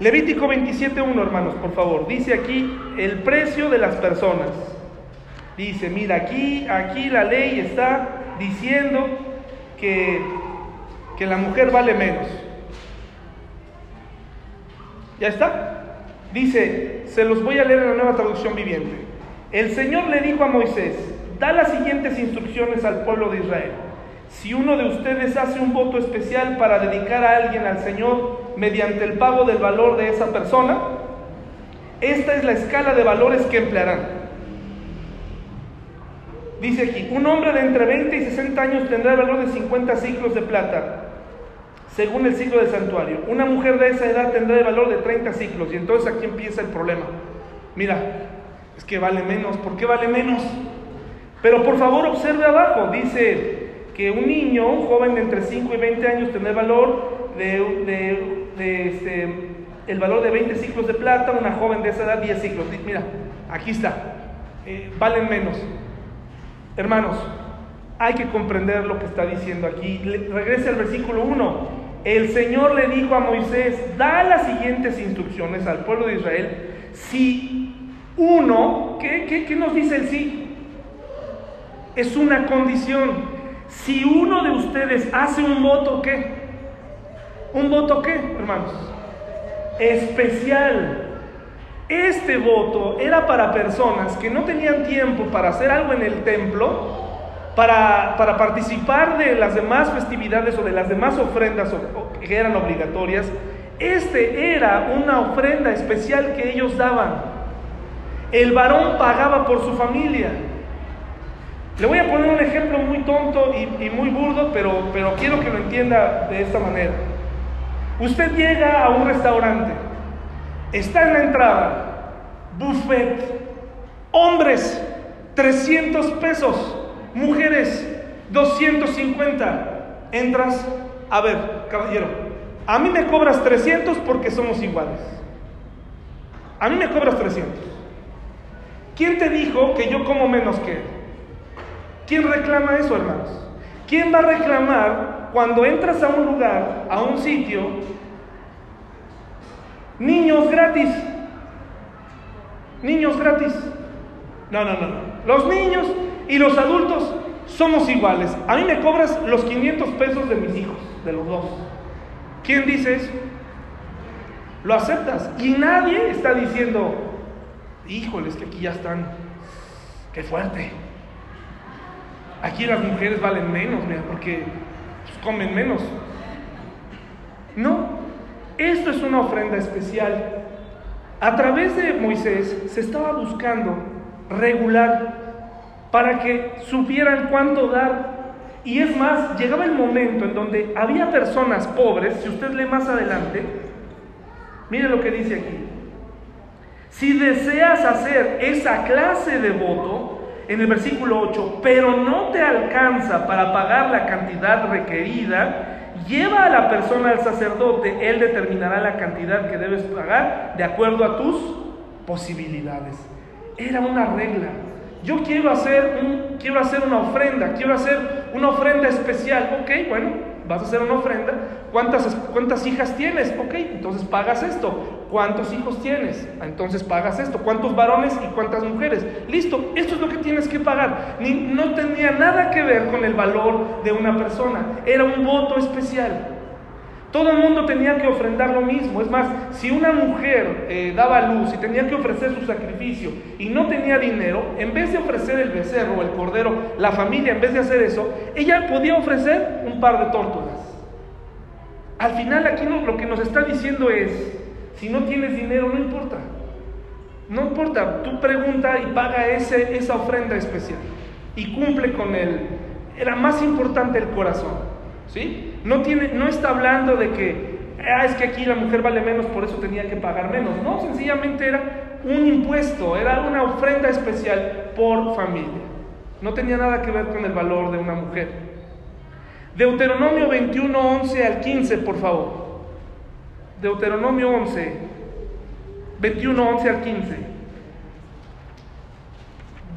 Levítico 27.1, hermanos, por favor. Dice aquí el precio de las personas. Dice, mira, aquí, aquí la ley está diciendo que, que la mujer vale menos. ¿Ya está? Dice, se los voy a leer en la nueva traducción viviente. El Señor le dijo a Moisés, da las siguientes instrucciones al pueblo de Israel. Si uno de ustedes hace un voto especial para dedicar a alguien al Señor mediante el pago del valor de esa persona, esta es la escala de valores que emplearán. Dice aquí, un hombre de entre 20 y 60 años tendrá el valor de 50 ciclos de plata, según el ciclo del santuario. Una mujer de esa edad tendrá el valor de 30 ciclos. Y entonces aquí empieza el problema. Mira, es que vale menos. ¿Por qué vale menos? Pero por favor observe abajo, dice que un niño, un joven de entre 5 y 20 años, el valor de, este, el valor de 20 ciclos de plata, una joven de esa edad 10 ciclos. Mira, aquí está, eh, valen menos. Hermanos, hay que comprender lo que está diciendo aquí. regrese al versículo 1. El Señor le dijo a Moisés, da las siguientes instrucciones al pueblo de Israel. Si uno, ¿qué, qué, qué nos dice el sí? Es una condición. Si uno de ustedes hace un voto, ¿qué? ¿Un voto qué, hermanos? Especial. Este voto era para personas que no tenían tiempo para hacer algo en el templo, para, para participar de las demás festividades o de las demás ofrendas que eran obligatorias. Este era una ofrenda especial que ellos daban. El varón pagaba por su familia. Le voy a poner un ejemplo muy tonto y, muy burdo, pero, pero quiero que lo entienda de esta manera. Usted llega a un restaurante, está en la entrada, buffet, hombres, 300 pesos. Mujeres, 250. Entras, a ver, caballero, a mí me cobras 300 porque somos iguales. A mí me cobras 300. ¿Quién te dijo que yo como menos que él? ¿Quién reclama eso, hermanos? ¿Quién va a reclamar cuando entras a un lugar, a un sitio, niños gratis? Niños gratis. No, no, no. Los niños y los adultos somos iguales. A mí me cobras los 500 pesos de mis hijos, de los dos. ¿Quién dice eso? Lo aceptas. Y nadie está diciendo, híjoles, que aquí ya están, qué fuerte. Aquí las mujeres valen menos, mira, porque pues, comen menos. No, esto es una ofrenda especial. A través de Moisés se estaba buscando regular para que supieran cuánto dar. Y es más, llegaba el momento en donde había personas pobres, si usted lee más adelante, mire lo que dice aquí. Si deseas hacer esa clase de voto, en el versículo 8, pero no te alcanza para pagar la cantidad requerida, lleva a la persona al sacerdote, él determinará la cantidad que debes pagar de acuerdo a tus posibilidades. Era una regla. Yo quiero hacer, un, quiero hacer una ofrenda, quiero hacer una ofrenda especial. Ok, bueno, vas a hacer una ofrenda. ¿Cuántas, ¿Cuántas hijas tienes? Ok, entonces pagas esto. ¿Cuántos hijos tienes? Entonces pagas esto. ¿Cuántos varones y cuántas mujeres? Listo, esto es lo que tienes que pagar. Ni, no tenía nada que ver con el valor de una persona. Era un voto especial. Todo el mundo tenía que ofrendar lo mismo. Es más, si una mujer eh, daba luz y tenía que ofrecer su sacrificio y no tenía dinero, en vez de ofrecer el becerro el cordero, la familia, en vez de hacer eso, ella podía ofrecer un par de tórtolas. Al final aquí lo que nos está diciendo es, si no tienes dinero, no importa. No importa, tú pregunta y paga ese, esa ofrenda especial. Y cumple con él. Era más importante el corazón. ¿Sí? No, tiene, no está hablando de que, ah, es que aquí la mujer vale menos, por eso tenía que pagar menos. No, sencillamente era un impuesto, era una ofrenda especial por familia. No tenía nada que ver con el valor de una mujer. Deuteronomio 21, 11 al 15, por favor. Deuteronomio 11, 21, 11 al 15.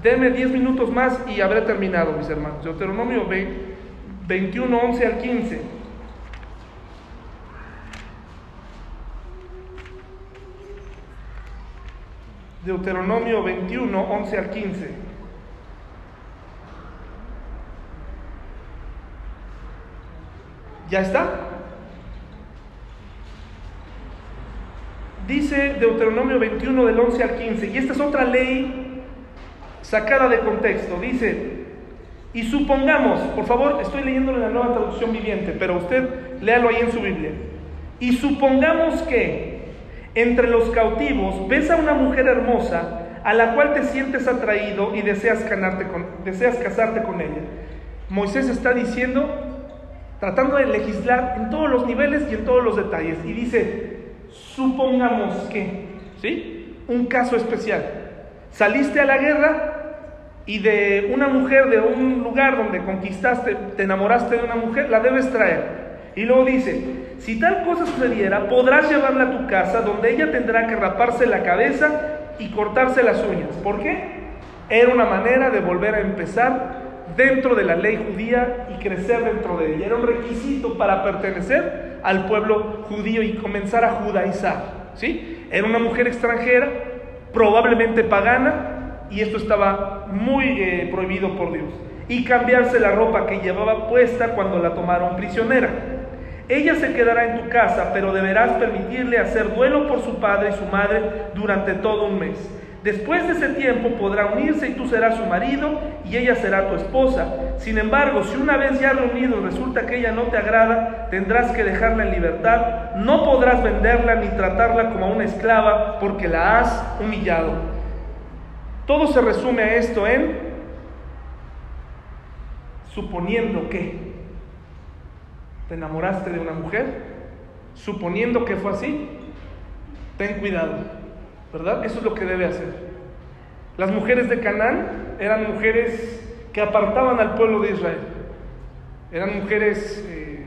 Deme 10 minutos más y habré terminado, mis hermanos. Deuteronomio 21, 11 al 15. Deuteronomio 21, 11 al 15. ¿Ya está? Dice Deuteronomio 21 del 11 al 15, y esta es otra ley sacada de contexto. Dice, y supongamos, por favor, estoy leyéndolo en la nueva traducción viviente, pero usted léalo ahí en su Biblia. Y supongamos que entre los cautivos ves a una mujer hermosa a la cual te sientes atraído y deseas, con, deseas casarte con ella. Moisés está diciendo, tratando de legislar en todos los niveles y en todos los detalles. Y dice, supongamos que, ¿sí? Un caso especial. Saliste a la guerra y de una mujer de un lugar donde conquistaste, te enamoraste de una mujer, la debes traer. Y luego dice, si tal cosa sucediera, podrás llevarla a tu casa donde ella tendrá que raparse la cabeza y cortarse las uñas. ¿Por qué? Era una manera de volver a empezar dentro de la ley judía y crecer dentro de ella. Era un requisito para pertenecer al pueblo judío y comenzar a judaizar. ¿sí? Era una mujer extranjera, probablemente pagana, y esto estaba muy eh, prohibido por Dios. Y cambiarse la ropa que llevaba puesta cuando la tomaron prisionera. Ella se quedará en tu casa, pero deberás permitirle hacer duelo por su padre y su madre durante todo un mes. Después de ese tiempo podrá unirse y tú serás su marido y ella será tu esposa. Sin embargo, si una vez ya reunidos resulta que ella no te agrada, tendrás que dejarla en libertad. No podrás venderla ni tratarla como a una esclava porque la has humillado. Todo se resume a esto en suponiendo que te enamoraste de una mujer, suponiendo que fue así, ten cuidado, ¿verdad? Eso es lo que debe hacer. Las mujeres de Canaán eran mujeres que apartaban al pueblo de Israel. Eran mujeres eh,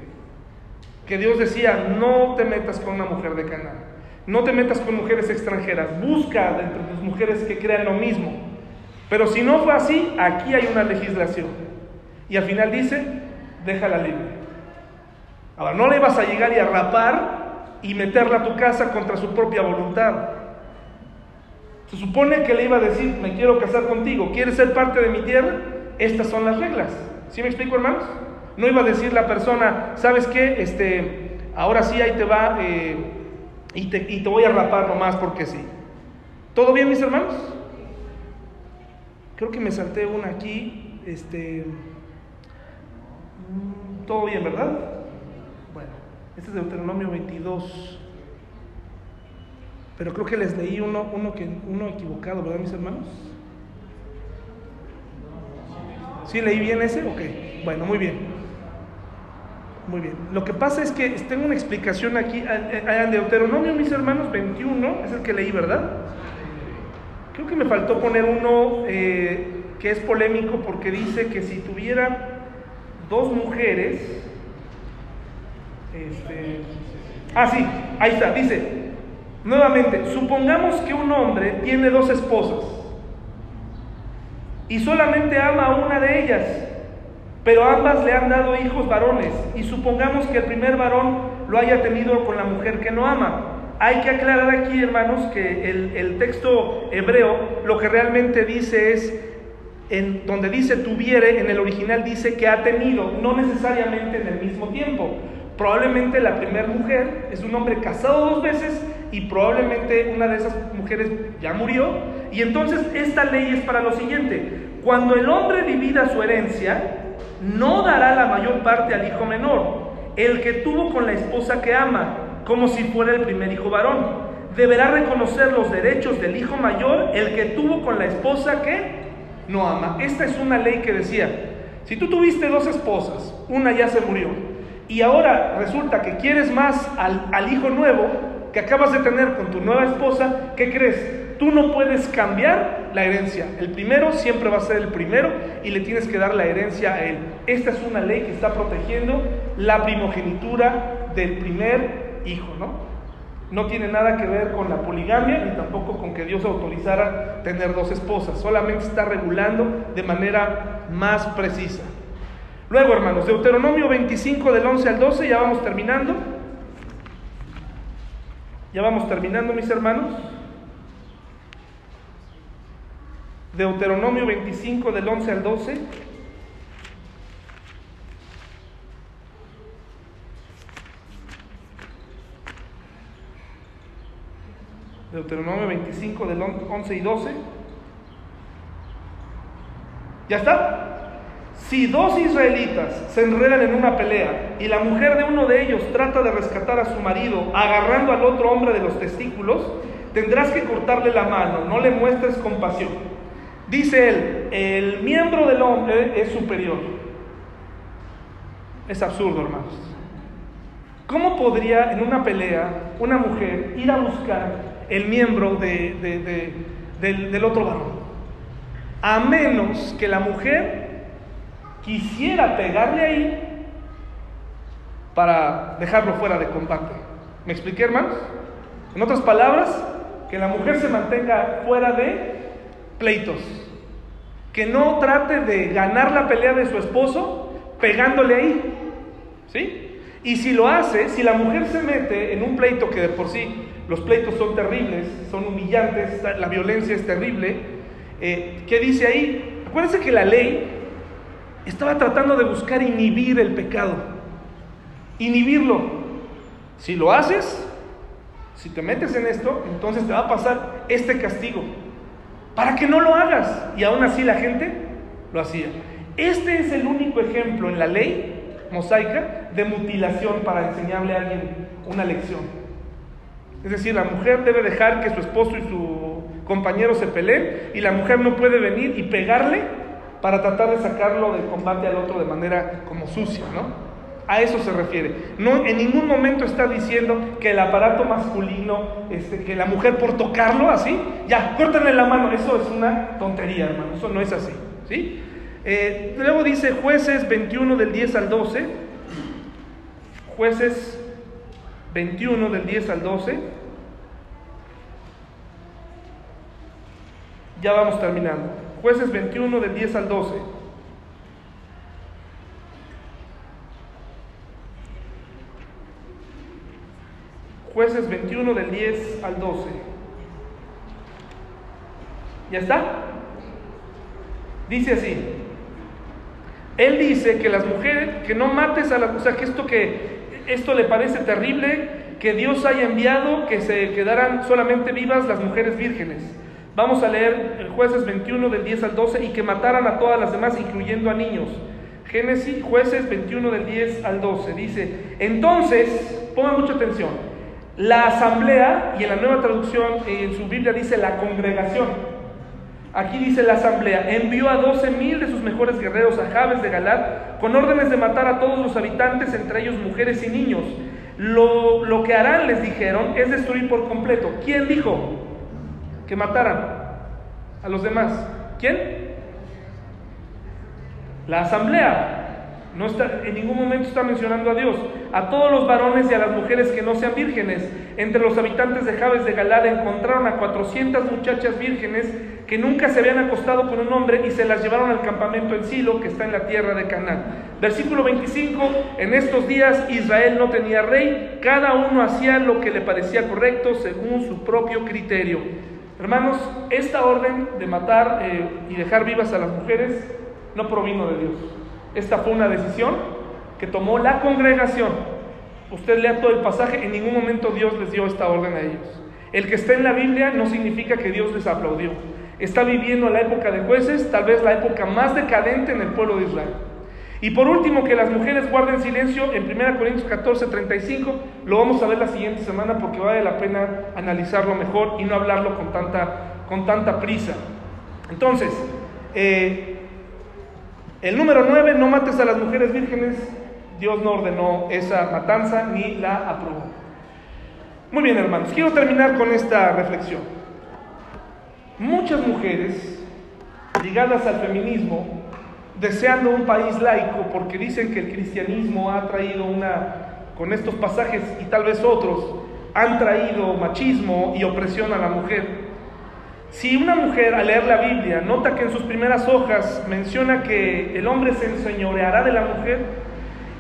que Dios decía, no te metas con una mujer de Canaán, no te metas con mujeres extranjeras, busca entre tus mujeres que crean lo mismo. Pero si no fue así, aquí hay una legislación. Y al final dice, déjala libre. Ahora, no le vas a llegar y a rapar y meterla a tu casa contra su propia voluntad. Se supone que le iba a decir, me quiero casar contigo, ¿quieres ser parte de mi tierra? Estas son las reglas. ¿Sí me explico, hermanos? No iba a decir la persona, ¿sabes qué? Este, ahora sí, ahí te va eh, y, te, y te voy a rapar nomás porque sí. ¿Todo bien, mis hermanos? Creo que me salté una aquí. Este, mm, todo bien, ¿verdad? Este es Deuteronomio 22. Pero creo que les leí uno, uno, que, uno equivocado, ¿verdad, mis hermanos? ¿Sí leí bien ese? Ok, bueno, muy bien. Muy bien. Lo que pasa es que tengo una explicación aquí. En Deuteronomio, mis hermanos, 21, es el que leí, ¿verdad? Creo que me faltó poner uno eh, que es polémico porque dice que si tuviera dos mujeres, este, ah, sí, ahí está, dice, Nuevamente, supongamos que un hombre tiene dos esposas y solamente ama a una de ellas, pero ambas le han dado hijos varones y supongamos que el primer varón lo haya tenido con la mujer que no ama. Hay que aclarar aquí, hermanos, que el, el texto hebreo lo que realmente dice es, en donde dice tuviere, en el original dice que ha tenido, no necesariamente en el mismo tiempo. Probablemente la primera mujer es un hombre casado dos veces y probablemente una de esas mujeres ya murió. Y entonces esta ley es para lo siguiente, cuando el hombre divida su herencia, no dará la mayor parte al hijo menor, el que tuvo con la esposa que ama, como si fuera el primer hijo varón. Deberá reconocer los derechos del hijo mayor, el que tuvo con la esposa que no ama. Esta es una ley que decía, si tú tuviste dos esposas, una ya se murió, y ahora resulta que quieres más al, hijo nuevo, que acabas de tener con tu nueva esposa, ¿qué crees? Tú no puedes cambiar la herencia. El primero siempre va a ser el primero y le tienes que dar la herencia a él. Esta es una ley que está protegiendo la primogenitura del primer hijo, ¿no? No tiene nada que ver con la poligamia ni tampoco con que Dios autorizara tener dos esposas. Solamente está regulando de manera más precisa. Luego, hermanos, Deuteronomio 25 del 11 al 12, ya vamos terminando. Ya vamos terminando, mis hermanos. Deuteronomio 25 del 11 al 12. Deuteronomio 25 del 11 y 12. ¿Ya está? Si dos israelitas se enredan en una pelea y la mujer de uno de ellos trata de rescatar a su marido agarrando al otro hombre de los testículos, tendrás que cortarle la mano, no le muestres compasión. Dice él, el miembro del hombre es superior. Es absurdo, hermanos. ¿Cómo podría en una pelea una mujer ir a buscar el miembro de, del, del otro varón? A menos que la mujer quisiera pegarle ahí para dejarlo fuera de combate. ¿Me expliqué, hermanos? En otras palabras, que la mujer se mantenga fuera de pleitos. Que no trate de ganar la pelea de su esposo pegándole ahí. ¿Sí? Y si lo hace, si la mujer se mete en un pleito que de por sí los pleitos son terribles, son humillantes, la violencia es terrible, eh, ¿qué dice ahí? Acuérdense que la ley estaba tratando de buscar inhibir el pecado. Inhibirlo. Si lo haces, si te metes en esto, entonces te va a pasar este castigo. Para que no lo hagas. Y aún así la gente lo hacía. Este es el único ejemplo en la ley mosaica de mutilación para enseñarle a alguien una lección. Es decir, la mujer debe dejar que su esposo y su compañero se peleen y la mujer no puede venir y pegarle para tratar de sacarlo del combate al otro de manera como sucia, ¿no? A eso se refiere. No, en ningún momento está diciendo que el aparato masculino, este, que la mujer por tocarlo así, ya, córtenle la mano. Eso es una tontería, hermano. Eso no es así. ¿sí? Eh, luego dice jueces 21 del 10 al 12. Jueces 21 del 10 al 12. Ya vamos terminando. Jueces 21 del 10 al 12. Jueces 21 del 10 al 12. ¿Ya está? Dice así. Él dice que las mujeres, que no mates a las, o sea, que esto que esto le parece terrible, que Dios haya enviado que se quedaran solamente vivas las mujeres vírgenes. Vamos a leer el jueces 21 del 10 al 12 y que mataran a todas las demás, incluyendo a niños. Génesis, jueces 21 del 10 al 12. Dice, entonces, pongan mucha atención, la asamblea, y en la nueva traducción, en su Biblia dice la congregación. Aquí dice la asamblea, envió a doce mil de sus mejores guerreros a Jabes de Galat con órdenes de matar a todos los habitantes, entre ellos mujeres y niños. Lo, lo que harán, les dijeron, es destruir por completo. ¿Quién dijo que mataran a los demás? ¿Quién? La asamblea. No está, en ningún momento está mencionando a Dios. A todos los varones y a las mujeres que no sean vírgenes. Entre los habitantes de Jabes de Galad encontraron a 400 muchachas vírgenes que nunca se habían acostado con un hombre y se las llevaron al campamento en Silo, que está en la tierra de Canaán. Versículo 25, en estos días Israel no tenía rey, cada uno hacía lo que le parecía correcto según su propio criterio. Hermanos, esta orden de matar eh, y dejar vivas a las mujeres no provino de Dios. Esta fue una decisión que tomó la congregación. Usted lea todo el pasaje, en ningún momento Dios les dio esta orden a ellos. El que está en la Biblia no significa que Dios les aplaudió. Está viviendo la época de jueces, tal vez la época más decadente en el pueblo de Israel. Y por último, que las mujeres guarden silencio en 1 Corintios 14, 35, lo vamos a ver la siguiente semana porque vale la pena analizarlo mejor y no hablarlo con tanta, con tanta prisa. Entonces, eh, el número 9, no mates a las mujeres vírgenes, Dios no ordenó esa matanza ni la aprobó. Muy bien, hermanos, quiero terminar con esta reflexión. Muchas mujeres ligadas al feminismo, deseando un país laico, porque dicen que el cristianismo ha traído una, con estos pasajes y tal vez otros, han traído machismo y opresión a la mujer. Si una mujer al leer la Biblia nota que en sus primeras hojas menciona que el hombre se enseñoreará de la mujer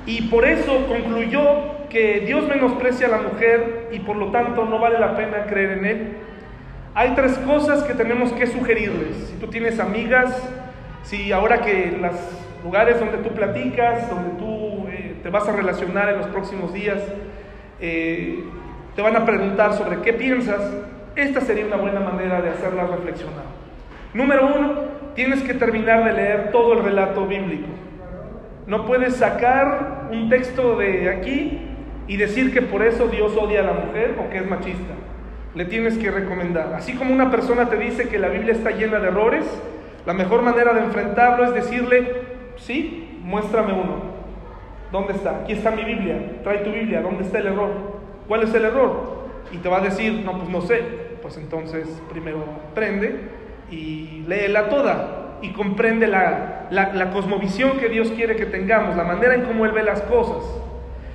y por eso concluyó que Dios menosprecia a la mujer y por lo tanto no vale la pena creer en él, hay tres cosas que tenemos que sugerirles. Si tú tienes amigas, si ahora que los lugares donde tú platicas, donde tú eh, te vas a relacionar en los próximos días, eh, te van a preguntar sobre qué piensas, esta sería una buena manera de hacerla reflexionar. Número uno, tienes que terminar de leer todo el relato bíblico. No puedes sacar un texto de aquí y decir que por eso Dios odia a la mujer o que es machista. Le tienes que recomendar. Así como una persona te dice que la Biblia está llena de errores, la mejor manera de enfrentarlo es decirle, sí, muéstrame uno. ¿Dónde está? Aquí está mi Biblia. Trae tu Biblia. ¿Dónde está el error? ¿Cuál es el error? Y te va a decir, no, pues no sé. Pues entonces primero aprende y léela toda y comprende la, la, la, cosmovisión que Dios quiere que tengamos, la manera en cómo Él ve las cosas.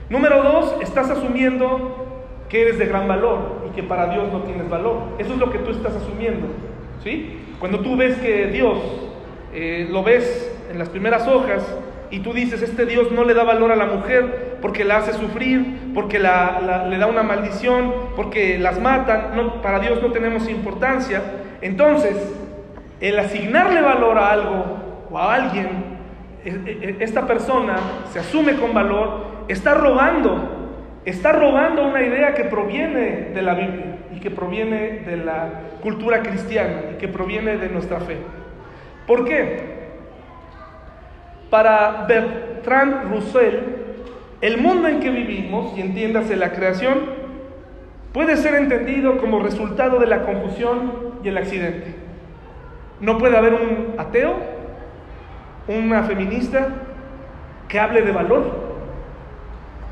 Número dos, estás asumiendo que eres de gran valor y que para Dios no tienes valor. Eso es lo que tú estás asumiendo. ¿Sí? Cuando tú ves que Dios eh, lo ves en las primeras hojas y tú dices, este Dios no le da valor a la mujer porque la hace sufrir, porque la, le da una maldición, porque las matan, no, para Dios no tenemos importancia, entonces el asignarle valor a algo o a alguien, esta persona se asume con valor, está robando está robando una idea que proviene de la Biblia y que proviene de la cultura cristiana y que proviene de nuestra fe. ¿Por qué? Para Bertrand Russell, el mundo en que vivimos, y entiéndase la creación, puede ser entendido como resultado de la confusión y el accidente. No puede haber un ateo, una feminista, que hable de valor,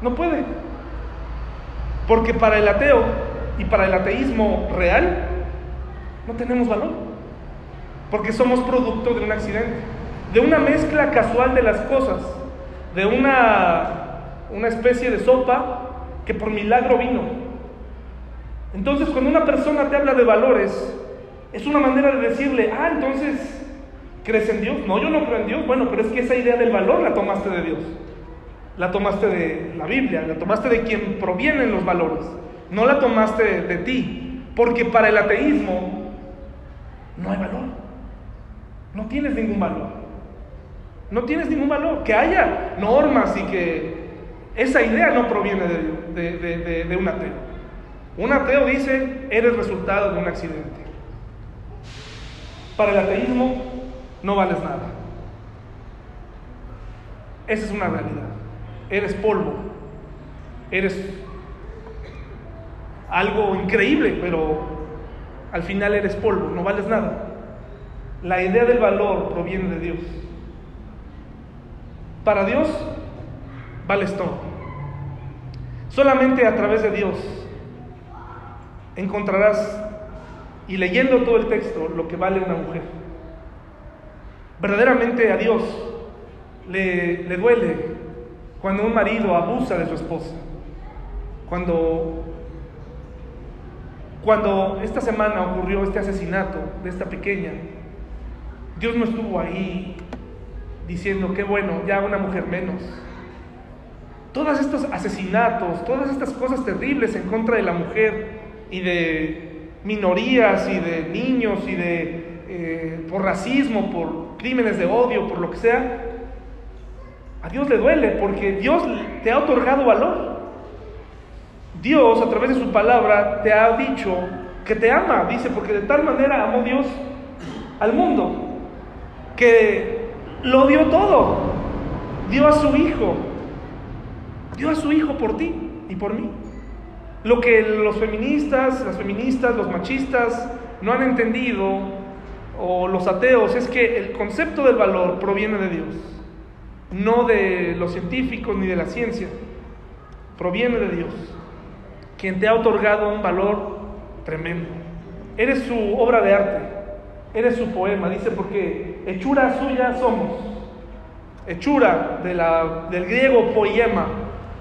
No puede. Porque para el ateo y para el ateísmo real no tenemos valor. Porque somos producto de un accidente, de una mezcla casual de las cosas, de una, una especie de sopa que por milagro vino. Entonces cuando una persona te habla de valores, es una manera de decirle, ah, entonces, ¿crees en Dios? No, yo no creo en Dios. Bueno, pero es que esa idea del valor la tomaste de Dios. La tomaste de la Biblia, la tomaste de quien provienen los valores. No la tomaste de, ti. Porque para el ateísmo no hay valor. No tienes ningún valor. No tienes ningún valor. Que haya normas y que esa idea no proviene de, de un ateo. Un ateo dice, eres resultado de un accidente. Para el ateísmo no vales nada. Esa es una realidad. Eres polvo. Eres algo increíble, pero al final eres polvo, no vales nada. La idea del valor proviene de Dios. Para Dios vales todo. Solamente a través de Dios encontrarás, y leyendo todo el texto, lo que vale una mujer. Verdaderamente a Dios le, le duele cuando un marido abusa de su esposa. Cuando, cuando esta semana ocurrió este asesinato de esta pequeña, Dios no estuvo ahí diciendo, qué bueno, ya una mujer menos. Todos estos asesinatos, todas estas cosas terribles en contra de la mujer y de minorías y de niños y de eh, por racismo, por crímenes de odio, por lo que sea, a Dios le duele porque Dios te ha otorgado valor. Dios a través de su palabra te ha dicho que te ama, dice, porque de tal manera amó Dios al mundo, que lo dio todo, dio a su Hijo, dio a su Hijo por ti y por mí. Lo que los feministas, las feministas, los machistas no han entendido, o los ateos, es que el concepto del valor proviene de Dios, no de los científicos ni de la ciencia, proviene de Dios, quien te ha otorgado un valor tremendo. Eres su obra de arte, eres su poema, dice, porque hechura suya somos, hechura de la, del griego poema,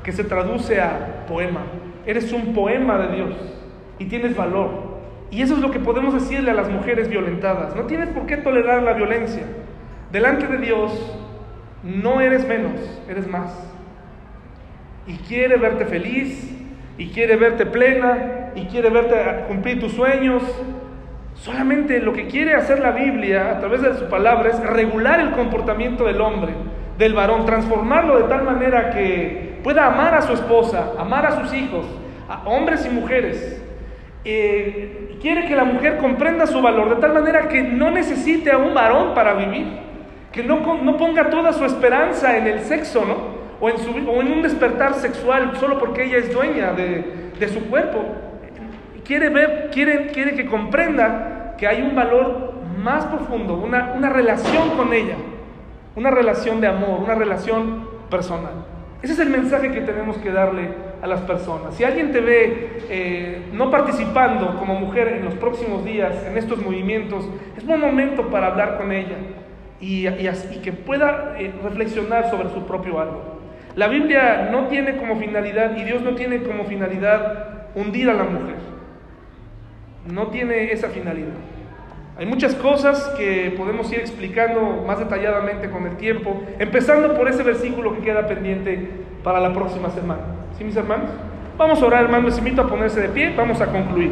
que se traduce a poema. Eres un poema de Dios y tienes valor. Y eso es lo que podemos decirle a las mujeres violentadas. No tienes por qué tolerar la violencia. Delante de Dios no eres menos, eres más. Y quiere verte feliz, y quiere verte plena, y quiere verte cumplir tus sueños. Solamente lo que quiere hacer la Biblia a través de su palabra es regular el comportamiento del hombre, del varón, transformarlo de tal manera que pueda amar a su esposa, amar a sus hijos, a hombres y mujeres. Eh, quiere que la mujer comprenda su valor de tal manera que no necesite a un varón para vivir, que no, no ponga toda su esperanza en el sexo, ¿no? O en, su, o en un despertar sexual solo porque ella es dueña de, de su cuerpo. Quiere, ver, quiere, quiere que comprenda que hay un valor más profundo, una, una relación con ella, una relación de amor, una relación personal. Ese es el mensaje que tenemos que darle a las personas. Si alguien te ve eh, no participando como mujer en los próximos días en estos movimientos, es buen momento para hablar con ella y, que pueda eh, reflexionar sobre su propio algo. La Biblia no tiene como finalidad, y Dios no tiene como finalidad hundir a la mujer. No tiene esa finalidad. Hay muchas cosas que podemos ir explicando más detalladamente con el tiempo, empezando por ese versículo que queda pendiente para la próxima semana. ¿Sí, mis hermanos? Vamos a orar, hermanos. Les invito a ponerse de pie. Vamos a concluir.